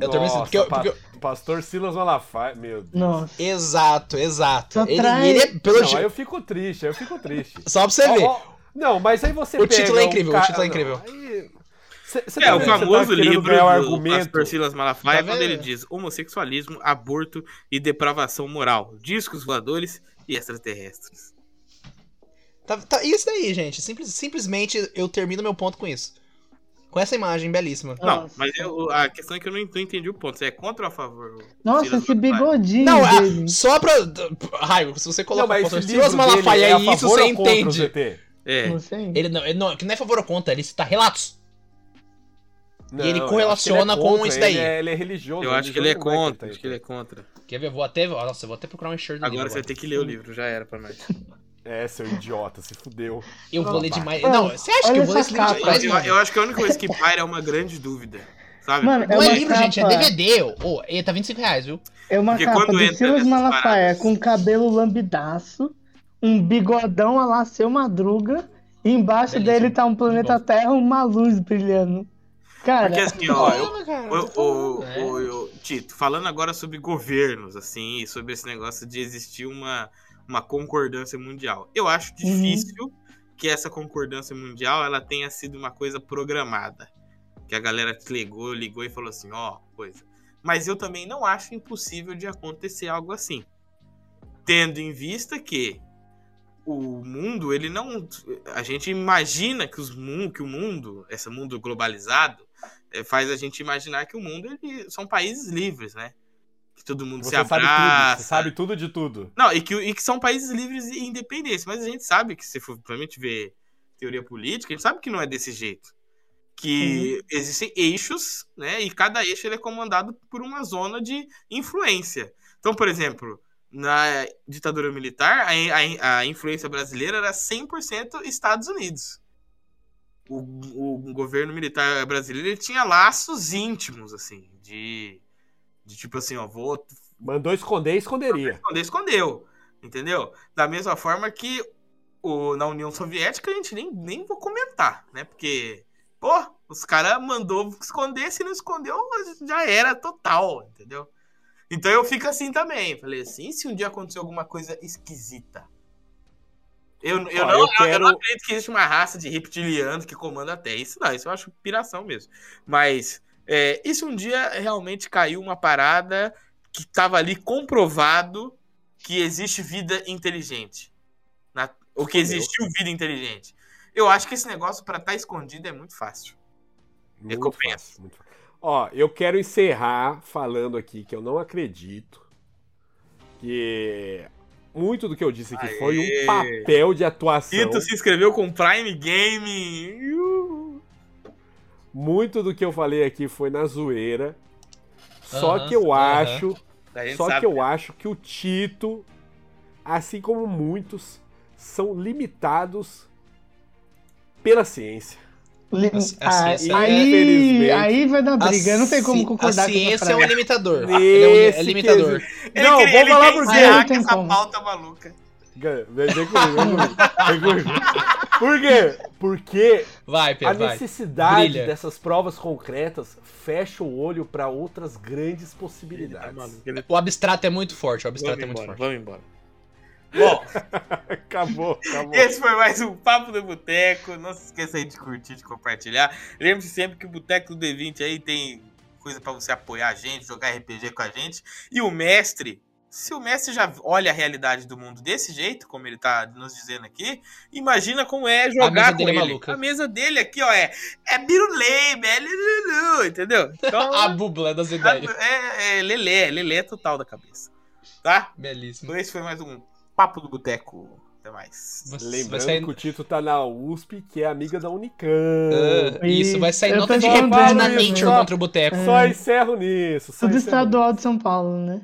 Speaker 2: Eu tô pensando. Porque, eu- porque eu-
Speaker 3: Pastor Silas Malafaia, meu Deus.
Speaker 4: Nossa.
Speaker 2: Exato, exato. Ele, ele é pelo
Speaker 3: Não, aí eu fico triste, aí eu fico triste.
Speaker 2: Só pra você
Speaker 3: Ó,
Speaker 2: ver.
Speaker 3: ó, não, mas aí você
Speaker 2: O
Speaker 3: pega
Speaker 2: título é
Speaker 3: um
Speaker 2: incrível, o
Speaker 3: ca-
Speaker 2: título é incrível.
Speaker 3: aí- cê- cê
Speaker 1: É,
Speaker 3: tá
Speaker 1: o
Speaker 3: você
Speaker 1: famoso
Speaker 3: tá
Speaker 1: livro
Speaker 3: o
Speaker 1: do
Speaker 3: argumento.
Speaker 1: pastor Silas Malafaia,
Speaker 2: Tá
Speaker 1: quando
Speaker 2: vendo?
Speaker 1: ele diz homossexualismo, aborto e depravação moral, discos voadores e extraterrestres.
Speaker 2: Tá, tá, isso daí, gente. Simples, simplesmente eu termino meu ponto com isso. Com essa imagem belíssima.
Speaker 1: Não,
Speaker 4: Nossa.
Speaker 1: mas eu- a questão é que eu não, não entendi o ponto. Você é contra ou a favor?
Speaker 4: Nossa, esse bigodinho
Speaker 2: Não, ah,
Speaker 4: dele.
Speaker 2: só pra. Raigo, se você
Speaker 3: Não,
Speaker 2: coloca
Speaker 3: mas
Speaker 2: o
Speaker 3: esse
Speaker 2: pastor
Speaker 3: livro
Speaker 2: Silas Malafaia
Speaker 3: é
Speaker 2: isso você
Speaker 3: ou contra o
Speaker 2: entende.
Speaker 1: É.
Speaker 4: Não sei.
Speaker 2: Ele não, ele não, que não é favor ou contra, ele cita relatos.
Speaker 3: Não,
Speaker 2: ele
Speaker 3: eu acho
Speaker 2: correlaciona
Speaker 3: ele é
Speaker 2: com isso daí.
Speaker 3: Ele é, ele é religioso.
Speaker 1: Eu acho que ele é
Speaker 3: não
Speaker 1: contra. Acho que ele é contra.
Speaker 2: Quer ver? Vou até. Nossa, eu vou até procurar um shirt do
Speaker 1: Agora
Speaker 2: livro
Speaker 1: você vai ter que ler o livro, já era pra nós.
Speaker 3: É, seu idiota, se fudeu.
Speaker 2: Eu vou ler demais. Não, você acha que
Speaker 4: olha
Speaker 2: eu vou ler
Speaker 4: essa
Speaker 2: esse livro
Speaker 4: capa.
Speaker 2: demais,
Speaker 1: Eu, eu acho que a única coisa que paira é uma grande dúvida. Sabe?
Speaker 4: Mano,
Speaker 2: Não
Speaker 4: É
Speaker 2: é livro, gente, é
Speaker 4: capa-
Speaker 2: DVD. Ô, ele tá 25 reais, viu?
Speaker 4: É uma
Speaker 1: Porque
Speaker 4: capa do
Speaker 1: entra
Speaker 4: Silas Malafaia
Speaker 1: paradas-
Speaker 4: com cabelo lambidaço, um bigodão a lá seu madruga, e embaixo
Speaker 2: Delícia.
Speaker 4: dele tá um planeta Terra, uma luz brilhando. Cara,
Speaker 1: Porque assim, ó, eu,
Speaker 2: é.
Speaker 1: Tito, falando agora sobre governos, assim, e sobre esse negócio de existir uma, uma concordância mundial. Eu acho difícil que essa concordância mundial ela tenha sido uma coisa programada. Que a galera ligou, ligou e falou assim, ó, coisa. Mas eu também não acho impossível de acontecer algo assim. Tendo em vista que o mundo, ele não. A gente imagina que, os, mun- que o mundo, esse mundo globalizado, eh, faz a gente imaginar que o mundo ele, são países livres, né? Que todo mundo
Speaker 3: Você
Speaker 1: se
Speaker 3: sabe
Speaker 1: abraça.
Speaker 3: tudo, você sabe tudo de tudo.
Speaker 1: Não, e que, e que são países livres e independentes. Mas a gente sabe que, se for realmente ver teoria política, a gente sabe que não é desse jeito. Que existem eixos, né? E cada eixo ele é comandado por uma zona de influência. Então, por exemplo, na ditadura militar, a, a, a influência brasileira era 100% Estados Unidos. O, o governo militar brasileiro tinha laços íntimos, assim, de, de tipo assim, ó, vou
Speaker 3: Mandou esconder, esconderia.
Speaker 1: esconder, escondeu. Entendeu? Da mesma forma que o, na União Soviética a gente nem, nem vou comentar, né? Porque, pô, os caras mandou esconder, se não escondeu, já era total, entendeu? Então eu fico assim também. Falei assim, se um dia acontecer alguma coisa esquisita? Eu, eu,
Speaker 3: Ó,
Speaker 1: não,
Speaker 3: eu
Speaker 1: eu,
Speaker 3: quero-
Speaker 1: não acredito que existe uma raça de reptilianos que comanda a Terra. Isso não, isso eu acho piração mesmo. Mas, é, e se um dia realmente caiu uma parada que tava ali comprovado que existe vida inteligente? Na, ou que existiu vida inteligente? Eu acho que esse negócio pra estar escondido é muito fácil.
Speaker 3: Muito
Speaker 1: Recompensa.
Speaker 3: fácil, muito fácil. Ó, eu quero encerrar falando aqui que eu não acredito que muito do que eu disse aqui
Speaker 1: Aê.
Speaker 3: foi um papel de atuação.
Speaker 1: Tito se inscreveu com Prime Game. Uh.
Speaker 3: Muito do que eu falei aqui foi na zoeira. Só
Speaker 2: Aham,
Speaker 3: que eu
Speaker 2: aham.
Speaker 3: acho,
Speaker 1: A
Speaker 3: só
Speaker 1: sabe.
Speaker 3: que eu acho que o Tito, assim como muitos, são limitados pela ciência.
Speaker 4: li-
Speaker 2: A- a
Speaker 4: ah,
Speaker 2: ciência
Speaker 4: aí,
Speaker 3: Infelizmente.
Speaker 4: aí vai dar briga, não tem como concordar
Speaker 2: A
Speaker 4: com essa
Speaker 2: ciência é um limitador. Ele é, um, é limitador.
Speaker 1: Ele
Speaker 3: não,
Speaker 1: queria-
Speaker 3: vou falar
Speaker 1: quer
Speaker 3: por quê.
Speaker 1: Essa pauta maluca.
Speaker 3: Vem, vem comigo, vem comigo. Vem comigo. Por quê? Porque
Speaker 2: Vai,
Speaker 3: a
Speaker 2: Pedro, vai.
Speaker 3: necessidade
Speaker 2: Brilha.
Speaker 3: dessas provas concretas fecha o olho para outras grandes
Speaker 1: Tá
Speaker 3: possibilidades.
Speaker 1: maluco, ele-
Speaker 2: O abstrato é muito forte, o abstrato
Speaker 1: Vamos
Speaker 2: é muito
Speaker 1: embora,
Speaker 2: forte.
Speaker 1: vamos embora. Bom,
Speaker 3: Acabou, acabou.
Speaker 1: esse foi mais um Papo do Boteco. Não se esqueça aí de curtir, de compartilhar. Lembre-se sempre que o Boteco do D20 aí tem coisa pra você apoiar a gente, jogar RPG com a gente. E o mestre, se o mestre já olha a realidade do mundo desse jeito, como ele tá nos dizendo aqui, imagina como é jogar com
Speaker 2: é
Speaker 1: ele.
Speaker 2: maluca.
Speaker 1: A mesa dele aqui, ó, é, é birulei, é lululu, entendeu? Então,
Speaker 2: A bubla das ideias.
Speaker 1: é, é lelé, lelé total da cabeça. Tá?
Speaker 2: Belíssimo.
Speaker 1: Então esse foi mais um Papo do Boteco. Até mais.
Speaker 2: Vai
Speaker 3: Lembrando
Speaker 2: sair-
Speaker 3: que o Tito tá na USP, que é amiga da Unicamp.
Speaker 2: Ah, isso, vai sair
Speaker 4: Eu
Speaker 2: nota de repúdio na Nature
Speaker 3: só-
Speaker 2: contra o Boteco.
Speaker 3: Só encerro nisso. Só
Speaker 4: Tudo
Speaker 3: encerro
Speaker 4: estadual de São Paulo, né?